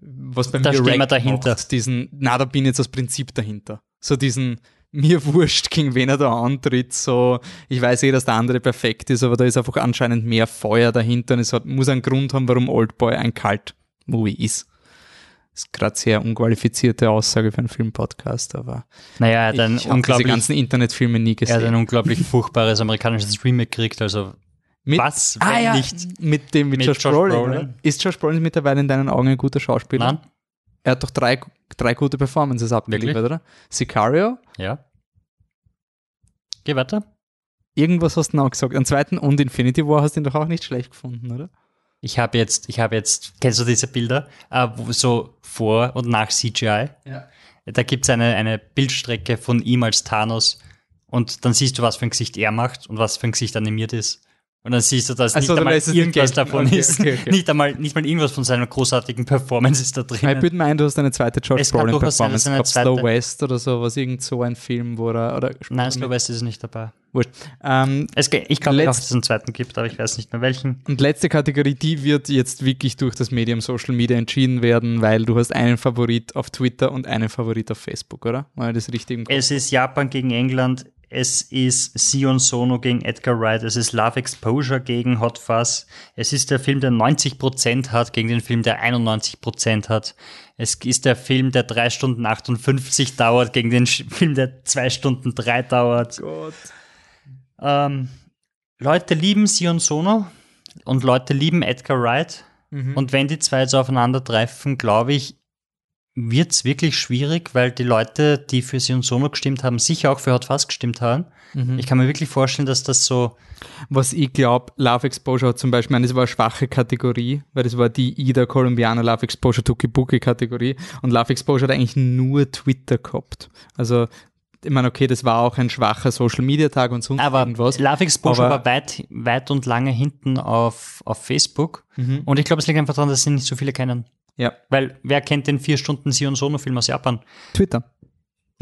was bei da mir stehen wir dahinter. Macht, diesen, na, da bin ich jetzt das Prinzip dahinter. So diesen, mir wurscht, gegen wen er da antritt. So, ich weiß eh, dass der andere perfekt ist, aber da ist einfach anscheinend mehr Feuer dahinter und es hat, muss einen Grund haben, warum Oldboy ein Kalt-Movie ist. Das ist gerade sehr unqualifizierte Aussage für einen Filmpodcast, aber naja, er hat ein ich unglaublich, diese ganzen Internetfilme nie gesehen. Er hat ein unglaublich furchtbares amerikanisches Remake gekriegt, also mit, was, ah, ja, nicht mit dem mit, mit Josh, Josh Brolin, Brolin. Ist Josh Brolin mittlerweile in deinen Augen ein guter Schauspieler? Nein. Er hat doch drei, drei gute Performances abgeliefert, oder? Sicario? Ja. Geh weiter. Irgendwas hast du noch gesagt. Am zweiten und Infinity War hast du ihn doch auch nicht schlecht gefunden, oder? Ich habe jetzt, ich habe jetzt, kennst du diese Bilder? Äh, so vor und nach CGI? Ja. Da gibt es eine, eine Bildstrecke von ihm als Thanos und dann siehst du, was für ein Gesicht er macht und was für ein Gesicht animiert ist. Und dann siehst du, dass also, nicht einmal irgendwas davon okay, ist. Okay, okay. Nicht, einmal, nicht mal irgendwas von seiner großartigen Performance ist da drin. Ich würde meinen, du hast eine zweite George Brolin Performance. Sein, Slow West oder so, was irgend so ein Film, wo er. Oder Nein, Slow West ist nicht dabei. Wurscht. Ähm, es, ich glaube dass es einen zweiten gibt, aber ich weiß nicht mehr welchen. Und letzte Kategorie, die wird jetzt wirklich durch das Medium Social Media entschieden werden, weil du hast einen Favorit auf Twitter und einen Favorit auf Facebook, oder? War das richtig? Es ist Japan gegen England es ist Sion Sono gegen Edgar Wright, es ist Love Exposure gegen Hot Fuzz, es ist der Film, der 90% hat gegen den Film, der 91% hat. Es ist der Film, der 3 Stunden 58 dauert gegen den Film, der 2 Stunden 3 dauert. Gott. Ähm, Leute lieben Sion Sono und Leute lieben Edgar Wright. Mhm. Und wenn die zwei jetzt aufeinandertreffen, glaube ich, wird es wirklich schwierig, weil die Leute, die für Sion Sono gestimmt haben, sicher auch für Hot Fuzz gestimmt haben. Mhm. Ich kann mir wirklich vorstellen, dass das so. Was ich glaube, Love Exposure hat zum Beispiel, meine, das war eine schwache Kategorie, weil das war die Ida Colombiana Love Exposure Tuki Buki Kategorie und Love Exposure hat eigentlich nur Twitter gehabt. Also ich meine, okay, das war auch ein schwacher Social-Media-Tag und sonst Aber irgendwas. Love Exposure Aber- war weit, weit und lange hinten auf, auf Facebook. Mhm. Und ich glaube, es liegt einfach daran, dass sie nicht so viele kennen. Ja, Weil wer kennt den vier Stunden Sion Sono Film aus Japan? Twitter.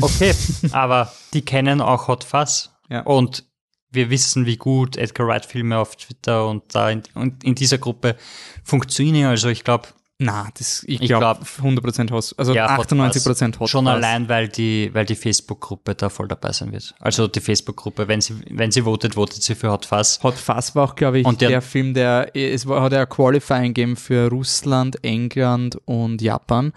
Okay, aber die kennen auch Hot Fuzz. Ja. Und wir wissen, wie gut Edgar Wright Filme auf Twitter und da in, und in dieser Gruppe funktionieren. Also ich glaube, Na, das, ich Ich glaube, glaub- 100% Hot, also ja, Hot 98% Fuzz. Hot Schon allein, weil die, weil die Facebook-Gruppe da voll dabei sein wird. Also die Facebook-Gruppe, wenn sie, wenn sie votet, votet sie für Hot Fuzz. Hot Fuzz war auch, glaube ich, Und der, der- Film, der, es war, hat ja Qualifying gegeben für Russland, England und Japan,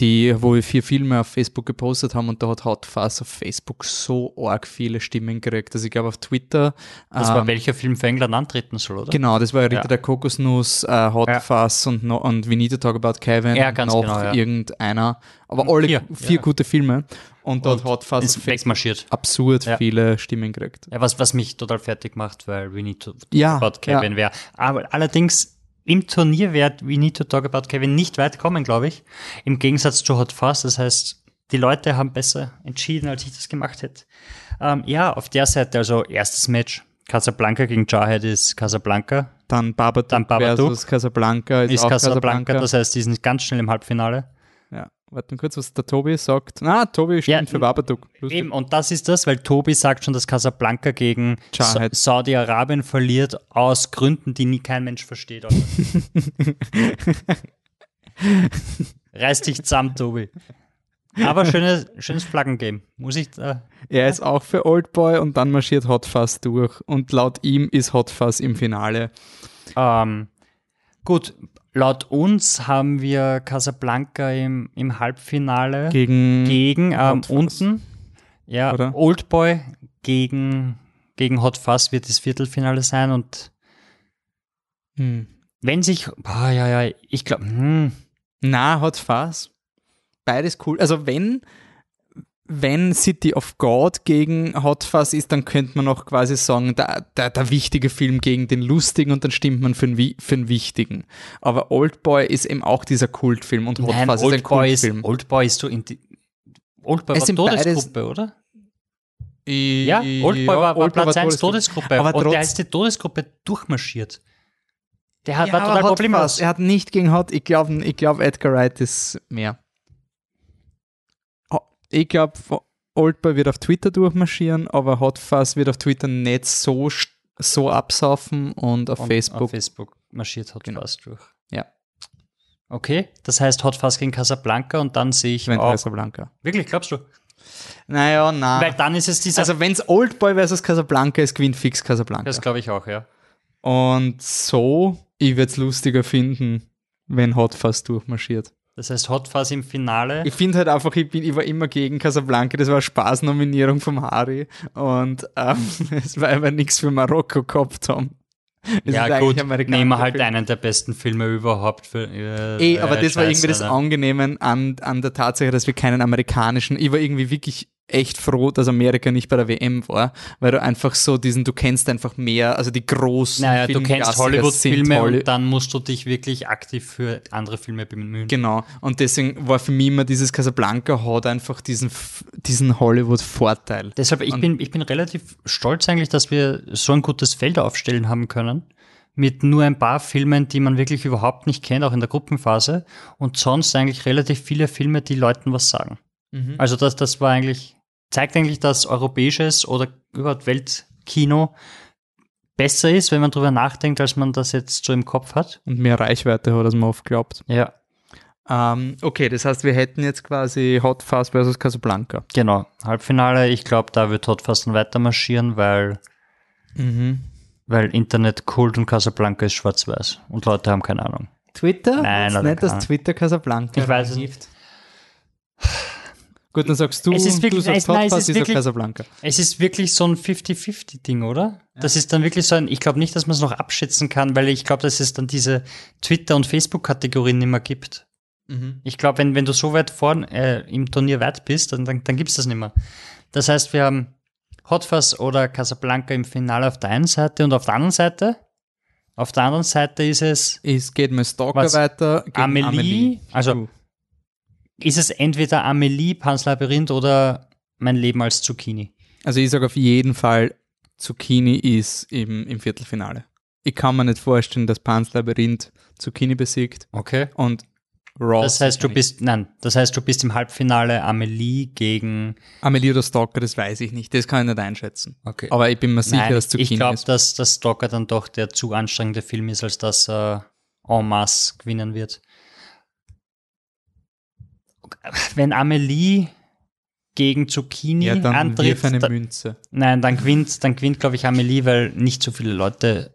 die, wo wir vier Filme auf Facebook gepostet haben und da hat Hot Fuzz auf Facebook so arg viele Stimmen gekriegt. Also ich glaube auf Twitter. Das ähm, war welcher Film für England antreten soll, oder? Genau, das war Ritter Ja. der Kokosnuss, äh, Hot Ja. Fuzz und, no, und We Need to Talk About Kevin Ja, und ganz noch genau, ja. irgendeiner. Aber alle Vier, vier, ja. gute Filme. Und da hat Und Facebook wegmarschiert. absurd Ja. viele Stimmen gekriegt. Ja, was, was mich total fertig macht, weil We Need to Talk Ja, About Kevin wäre. Aber allerdings im Turnier wird We Need to Talk About Kevin nicht weit kommen, glaube ich. Im Gegensatz zu Hot Fuzz. Das heißt, die Leute haben besser entschieden, als ich das gemacht hätte. Ähm, ja, auf der Seite, also erstes Match. Casablanca gegen Jarhead ist Casablanca. Dann Babadook, Dann Babadook. versus Casablanca ist, Ist auch Casablanca, Casablanca. das heißt, die sind ganz schnell im Halbfinale. Ja. Warte mal kurz, was der Tobi sagt. Na, Tobi stimmt Ja, für Babadook. Lustig. Eben, und das ist das, weil Tobi sagt schon, dass Casablanca gegen Sa. Saudi-Arabien verliert, aus Gründen, die nie kein Mensch versteht. Reiß dich zusammen, Tobi. Aber schönes, schönes Flaggengame. Muss ich da. Er ist auch für Oldboy und dann marschiert Hot Fuzz durch. Und laut ihm ist Hot Fuzz im Finale. Ähm, gut, laut uns haben wir Casablanca im, im Halbfinale Gegen. gegen ähm, unten. Ja, Oder? Oldboy gegen, gegen Hot Fuzz wird das Viertelfinale sein und Hm. wenn sich, boah, ja, ja, ich glaube, hm, Na, Hot Fuzz. Beides cool. Also wenn, wenn City of God gegen Hot Fuzz ist, dann könnte man auch quasi sagen, der, der, der wichtige Film gegen den lustigen und dann stimmt man für den, für den wichtigen. Aber Oldboy ist eben auch dieser Kultfilm und Hot nein, Fuzz ist ein ist, Kultfilm. Oldboy ist so in die, Oldboy Es war Todesgruppe, oder? Ja, Oldboy war, war Oldboy Platz 1 Todesgruppe. Todesgruppe Aber und trotz- der ist die Todesgruppe durchmarschiert. Der hat, Ja, war total problemlos. Er hat nicht gegen Hot, ich glaube, ich glaub, Edgar Wright ist mehr. Ich glaube, Oldboy wird auf Twitter durchmarschieren, aber Hot Fuzz wird auf Twitter nicht so, so absaufen und auf Und Facebook. Auf Facebook marschiert Hot Genau. Durch. Ja. Okay, das heißt Hot Fuzz gegen Casablanca und dann sehe ich wenn auch, Casablanca. wirklich, glaubst du? Naja, na. Weil dann ist es dieser, Also wenn es Oldboy versus Casablanca ist, gewinnt fix Casablanca. das glaube ich auch, ja. Und so, ich würde es lustiger finden, wenn Hot Fuzz durchmarschiert. Das heißt Hot Fuzz im Finale. Ich finde halt einfach, ich, bin, ich war immer gegen Casablanca, das war Spaßnominierung vom Harry und ähm, es war aber nichts für Marokko gehabt haben. Es ja gut, nehmen wir halt Film. einen der besten Filme überhaupt. Für, äh, Ey, aber äh, das war Scheiße, irgendwie das. Angenehme an, an der Tatsache, dass wir keinen amerikanischen, ich war irgendwie wirklich echt froh, dass Amerika nicht bei der WM war, weil du einfach so diesen, du kennst einfach mehr, also die großen Naja, du kennst Hollywood-Filme Holly- und dann musst du dich wirklich aktiv für andere Filme bemühen. Genau. Und deswegen war für mich immer dieses Casablanca hat einfach diesen, diesen Hollywood-Vorteil. Deshalb, ich Und- bin, ich bin relativ stolz eigentlich, dass wir so ein gutes Feld aufstellen haben können. Mit nur ein paar Filmen, die man wirklich überhaupt nicht kennt, auch in der Gruppenphase. Und sonst eigentlich relativ viele Filme, die Leuten was sagen. Mhm. Also das, das war eigentlich, zeigt eigentlich, dass europäisches oder überhaupt Weltkino besser ist, wenn man drüber nachdenkt, als man das jetzt so im Kopf hat. Und mehr Reichweite hat, als man oft glaubt. Ja. Ähm, okay, das heißt, wir hätten jetzt quasi Hot Fuzz versus Casablanca. Genau. Halbfinale, ich glaube, da wird Hot Fast weiter marschieren, weil Mhm. Weil Internet Kult und Casablanca ist schwarz-weiß und Leute haben keine Ahnung. Twitter? Nein, Ist oder nicht, keine. Twitter Casablanca Ich weiß es reingibt? Gut, dann sagst du, Es ist wirklich- du sagst es- nein, Hot es Fuzz, ist ich sag Casablanca. Es ist wirklich so ein 50-50-Ding, oder? Das ist dann wirklich so ein, ich glaube nicht, dass man es noch abschätzen kann, weil ich glaube, dass es dann diese Twitter- und Facebook-Kategorien nicht mehr gibt. Mhm. Ich glaube, wenn, wenn du so weit vorn äh, im Turnier weit bist, dann, dann, dann gibt es das nicht mehr. Das heißt, wir haben Hot Fuzz oder Casablanca im Finale auf der einen Seite und auf der anderen Seite. Auf der anderen Seite ist es, Es geht mit Stalker Was? weiter. gegen Amelie, also-. Ist es entweder Amelie, Pans Labyrinth oder mein Leben als Zucchini. Also ich sage auf jeden Fall, Zucchini ist im, im Viertelfinale. Ich kann mir nicht vorstellen, dass Pans Labyrinth Zucchini besiegt Okay. und Raw. Das heißt, du bist, nein, das heißt, du bist im Halbfinale Amelie gegen, Amelie oder Stalker, das weiß ich nicht. Das kann ich nicht einschätzen. okay. Aber ich bin mir sicher, Nein, dass ich Zucchini glaube, ist. dass das Stalker dann doch der zu anstrengende Film ist, als dass er en masse gewinnen wird. Wenn Amelie gegen Zucchini Ja, dann antritt, wirf eine Münze. nein, dann gewinnt, dann gewinnt, glaube ich, Amelie, weil nicht so viele Leute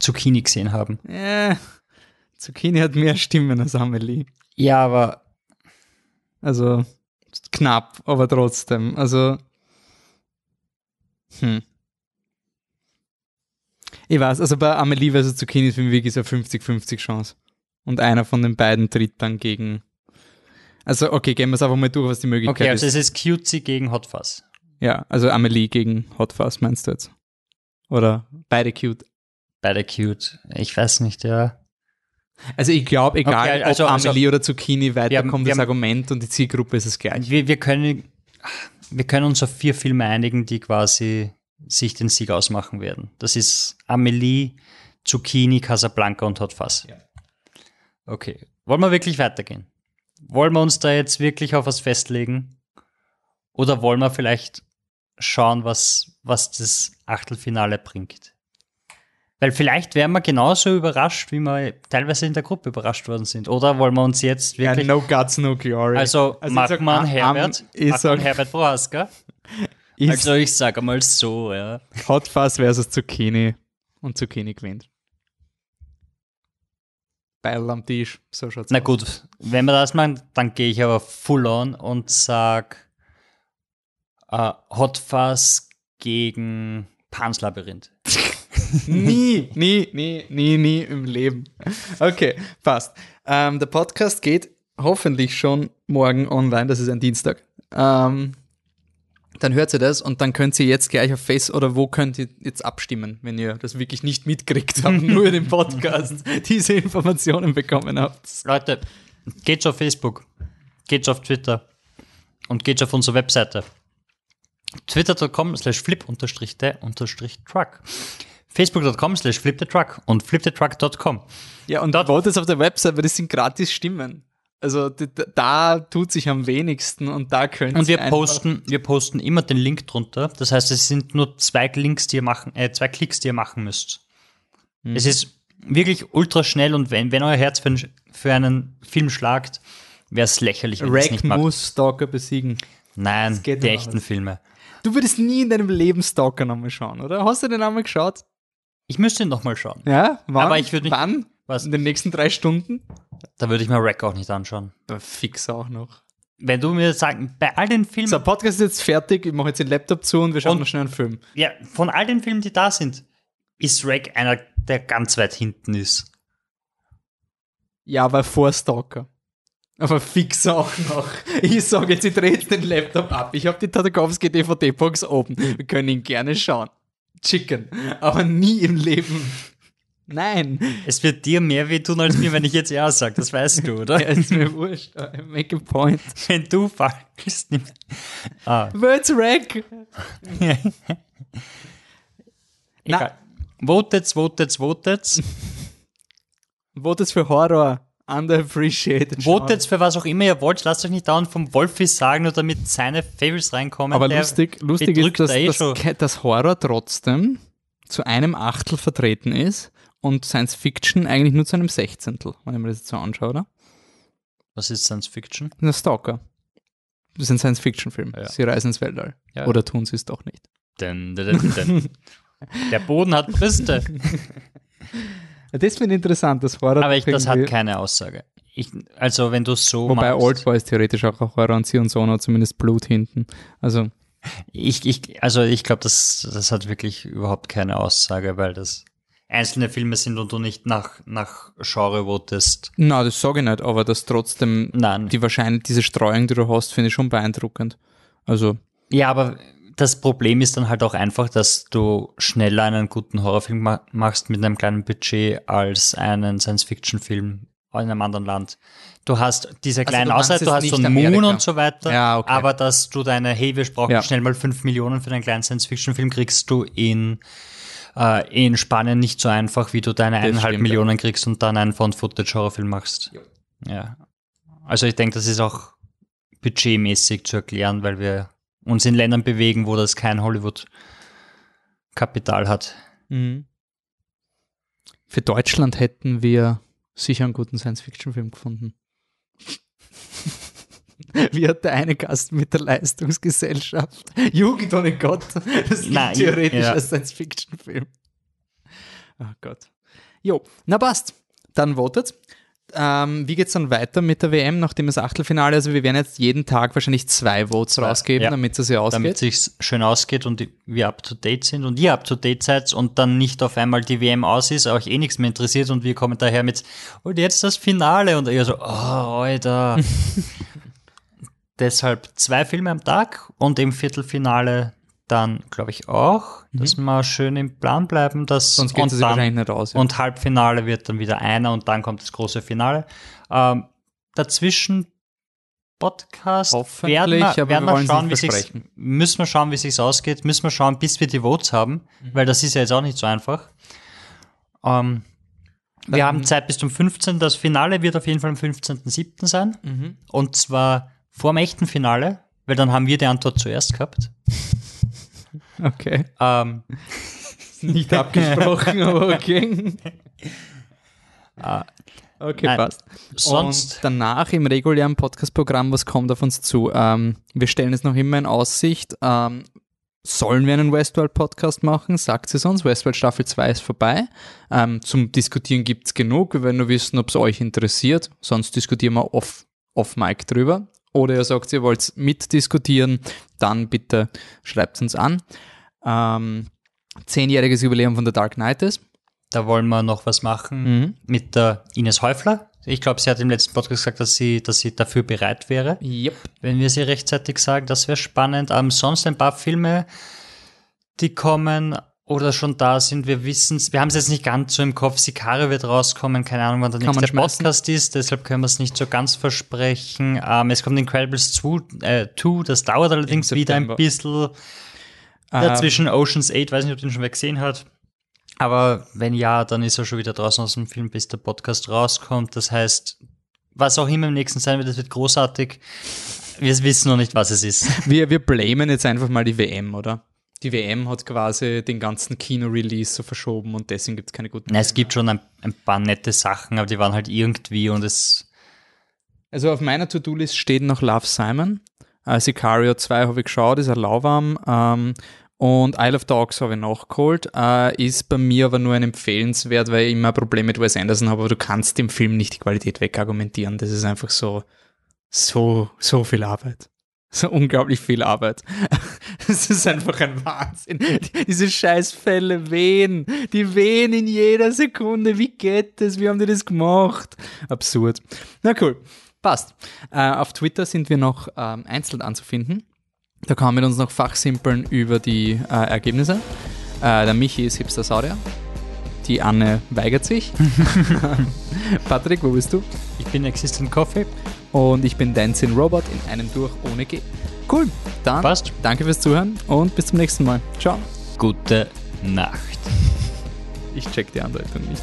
Zucchini gesehen haben. Ja, Zucchini hat mehr Stimmen als Amelie. Ja, aber Also knapp, aber trotzdem. Also. Hm. Ich weiß, also bei Amelie vs. Zucchini ist für mich wirklich so eine 50-50 Chance. Und einer von den beiden tritt dann gegen. Also, okay, gehen wir es einfach mal durch, was die Möglichkeit okay, also ist. es ist Cutesy gegen Hot Fuzz. Ja, also Amelie gegen Hot Fuzz meinst du jetzt? Oder beide cute. Beide cute. Ich weiß nicht, ja. Also ich glaube, egal Okay, also- ob also- Amelie oder Zucchini weiterkommt, das haben- Argument und die Zielgruppe ist das gleiche. Wir, wir können, wir können uns auf vier Filme einigen, die quasi sich den Sieg ausmachen werden. Das ist Amelie, Zucchini, Casablanca und Hot Fuzz. Ja. Okay. Wollen wir wirklich weitergehen? Wollen wir uns da jetzt wirklich auf was festlegen? Oder wollen wir vielleicht schauen, was, was das Achtelfinale bringt? Weil vielleicht wären wir genauso überrascht, wie wir teilweise in der Gruppe überrascht worden sind. Oder wollen wir uns jetzt Ja, wirklich no guts, no glory. also, sag, man am- Herbert, ich macht sag, man Herbert Prohaska? Also ich sage mal so, ja. Hot Fuzz versus Zucchini und Zucchini gewinnt. Beil am Tisch, so schaut's Na aus. gut, wenn wir das machen, dann gehe ich aber full on und sag äh, Hot Fuzz gegen Pans Labyrinth. Nie, nie, nie, nie, nie im Leben. Okay, passt. Ähm, der Podcast geht hoffentlich schon morgen online, das ist ein Dienstag. Ähm, dann hört ihr das und dann könnt ihr jetzt gleich auf Face oder wo könnt ihr jetzt abstimmen, wenn ihr das wirklich nicht mitkriegt habt, nur den Podcast diese Informationen bekommen habt. Leute, geht's auf Facebook, geht's auf Twitter und geht's auf unsere Webseite. Twitter.com slash flip unterstrich der unterstrich truck. Facebook.com slash flip the truck und flipthetruck.com. Ja, und dort votet auf der Website, weil das sind gratis Stimmen. Also da tut sich am wenigsten und da könnt Und wir posten, wir posten immer den Link drunter. Das heißt, es sind nur zwei Links, die ihr machen, äh, zwei Klicks, die ihr machen müsst. Mhm. Es ist wirklich ultra schnell und wenn, wenn euer Herz für, einen- für einen Film schlagt, wäre es lächerlich, wenn Rack nicht macht. muss Stalker besiegen. Nein, die nicht echten anders. Filme. Du würdest nie in deinem Leben Stalker nochmal schauen, oder? Hast du den einmal geschaut? Ich müsste ihn nochmal schauen. Ja? Wann? Aber ich würd nicht- Wann? Was? In den nächsten drei Stunden? Da würde ich mir Rack auch nicht anschauen. Aber fix auch noch. Wenn du mir sagen, bei all den Filmen, So, Podcast ist jetzt fertig. Ich mache jetzt den Laptop zu und wir schauen Und- noch schnell einen Film. ja, von all den Filmen, die da sind, ist Rack einer, der ganz weit hinten ist. Ja, aber vor Stalker. Aber fix auch noch. Ich sage jetzt, ich drehe jetzt den Laptop ab. Ich habe die Tartakowski DVD-Box oben. Wir können ihn gerne schauen. Chicken. Aber nie im Leben. Nein. Es wird dir mehr wehtun als mir, wenn ich jetzt Ja sage, das weißt du, oder? Ja, ist mir wurscht. I make a point. Wenn du fallst. nimm- Ah, Words Rack. egal. Votet's, votet's, votet's. Votet für Horror. Underappreciated. Votet's für was auch immer ihr wollt. Lasst euch nicht dauernd vom Wolfi sagen, nur damit seine Favorites reinkommen. Aber Der lustig, lustig ist, dass, da eh. Ke- dass Horror trotzdem zu einem Achtel vertreten ist und Science Fiction eigentlich nur zu einem Sechzehntel, wenn ich mir das jetzt so anschaue, oder? Was ist Science Fiction? Der Stalker. Das ist ein Science-Fiction-Film. Ja. Sie reisen ins Weltall. Ja. Oder tun sie es doch nicht. Dun, dun, dun. Der Boden hat Brüste. Das finde ich interessant, dass Horror. Aber ich, das hat keine Aussage. Ich, also, wenn du so Wobei machst, Oldboy ist theoretisch auch ein Horror und sie und Sono zumindest Blut hinten. Also, ich, ich, also ich glaube, das, das hat wirklich überhaupt keine Aussage, weil das einzelne Filme sind und du nicht nach, nach Genre votest. na, das sage ich nicht, aber das trotzdem, Nein. die wahrscheinlich, diese Streuung, die du hast, finde ich schon beeindruckend. Also, Ja, aber das Problem ist dann halt auch einfach, dass du schneller einen guten Horrorfilm ma machst mit einem kleinen Budget als einen Science-Fiction-Film in einem anderen Land. Du hast diese kleinen meinst Ausreißer, du hast so einen Moon Amerika. und so weiter, Ja, okay. aber dass du deine, hey, wir brauchen Ja. schnell mal 5 Millionen für einen kleinen Science-Fiction-Film, kriegst du in, äh, in Spanien nicht so einfach, wie du deine eineinhalb Millionen kriegst und dann einen Found-Footage-Horrorfilm machst. Ja. Also ich denke, das ist auch budgetmäßig zu erklären, weil wir uns in Ländern bewegen, wo das kein Hollywood-Kapital hat. Mhm. Für Deutschland hätten wir sicher einen guten Science-Fiction-Film gefunden. Wie hat der eine Gast mit der Leistungsgesellschaft? Jugend ohne Gott. Das klingt Nein, theoretisch ja. als Science-Fiction-Film. Oh Gott. Jo, na passt. Dann votet. Ähm, wie geht's dann weiter mit der WM, nachdem das Achtelfinale? Also wir werden jetzt jeden Tag wahrscheinlich zwei Votes rausgeben, ja. damit es ja damit ausgeht. es sich schön ausgeht und wir up to date sind und ihr up to date seid und dann nicht auf einmal die WM aus ist, euch eh nichts mehr interessiert und wir kommen daher mit und jetzt das Finale und ihr so, oh, Alter. Deshalb zwei Filme am Tag und im Viertelfinale dann, glaube ich, auch, dass wir schön im Plan bleiben. Dass, Mhm. Sonst geht es wahrscheinlich nicht aus. Ja. Und Halbfinale wird dann wieder einer und dann kommt das große Finale. Ähm, dazwischen Podcast Hoffentlich, werden wir, aber werden wir wir schauen, wie sich's, müssen wir schauen, wie sich's ausgeht. Müssen wir schauen, bis wir die Votes haben, Mhm. weil das ist ja jetzt auch nicht so einfach. Ähm, wir haben Zeit bis zum 15. Das Finale wird auf jeden Fall am 15.07. sein. Mhm. Und zwar vor dem echten Finale, weil dann haben wir die Antwort zuerst gehabt. Okay. Ähm, Nicht abgesprochen, aber okay. Okay, Nein, passt. sonst- Und danach im regulären Podcast-Programm, was kommt auf uns zu? Ähm, wir stellen es noch immer in Aussicht. Ähm, sollen wir einen Westworld-Podcast machen? Sagt es uns. Westworld Staffel 2 ist vorbei. Ähm, zum Diskutieren gibt es genug. Wir werden nur wissen, ob es euch interessiert. Sonst diskutieren wir off, off Mic drüber. Oder ihr sagt, ihr wollt mitdiskutieren, dann bitte schreibt uns an. Ähm, zehnjähriges Jubiläum von The Dark Knight ist. da wollen wir noch was machen Mhm. mit der Ines Häufler. Ich glaube, sie hat im letzten Podcast gesagt, dass sie, dass sie dafür bereit wäre, Yep. wenn wir sie rechtzeitig sagen. Das wäre spannend. Sonst ein paar Filme, die kommen oder schon da sind. Wir wissen wir haben es jetzt nicht ganz so im Kopf. Sicario wird rauskommen, keine Ahnung, wann der Kann nächste. Podcast ist, deshalb können wir es nicht so ganz versprechen. Ähm, es kommt Incredibles 2, äh, 2 das dauert allerdings wieder ein bisschen. Ähm, Dazwischen Oceans 8, weiß nicht, ob den schon wer gesehen hat. Aber wenn ja, dann ist er schon wieder draußen aus dem Film, bis der Podcast rauskommt. Das heißt, was auch immer im nächsten sein wird, das wird großartig. Wir wissen noch nicht, was es ist. Wir, wir blamen jetzt einfach mal die WM, oder? Die WM hat quasi den ganzen Kino-Release so verschoben und deswegen gibt es keine guten. Na, es gibt schon ein, ein paar nette Sachen, aber die waren halt irgendwie und es. Also auf meiner To-Do-List steht noch Love Simon. Äh, Sicario 2 habe ich geschaut, ist ein lauwarm. Ähm, und Isle of Dogs habe ich nachgeholt. Äh, ist bei mir aber nur ein empfehlenswert, weil ich immer ein Problem mit Wes Anderson habe, aber du kannst dem Film nicht die Qualität wegargumentieren. Das ist einfach so, so, so viel Arbeit. So unglaublich viel Arbeit. Es ist einfach ein Wahnsinn. Diese Scheißfälle wehen. Die wehen in jeder Sekunde. Wie geht das? Wie haben die das gemacht? Absurd. Na cool. Passt. Äh, auf Twitter sind wir noch ähm, einzeln anzufinden. Da kann man mit uns noch fachsimpeln über die äh, Ergebnisse. Äh, der Michi ist Hipster Saurier. Die Anne weigert sich. Patrick, wo bist du? Ich bin Existent Coffee. Und ich bin Dancing Robot in einem durch ohne G. Cool. Dann Passt. danke fürs Zuhören und bis zum nächsten Mal. Ciao. Gute Nacht. Ich check die Andeutung nicht.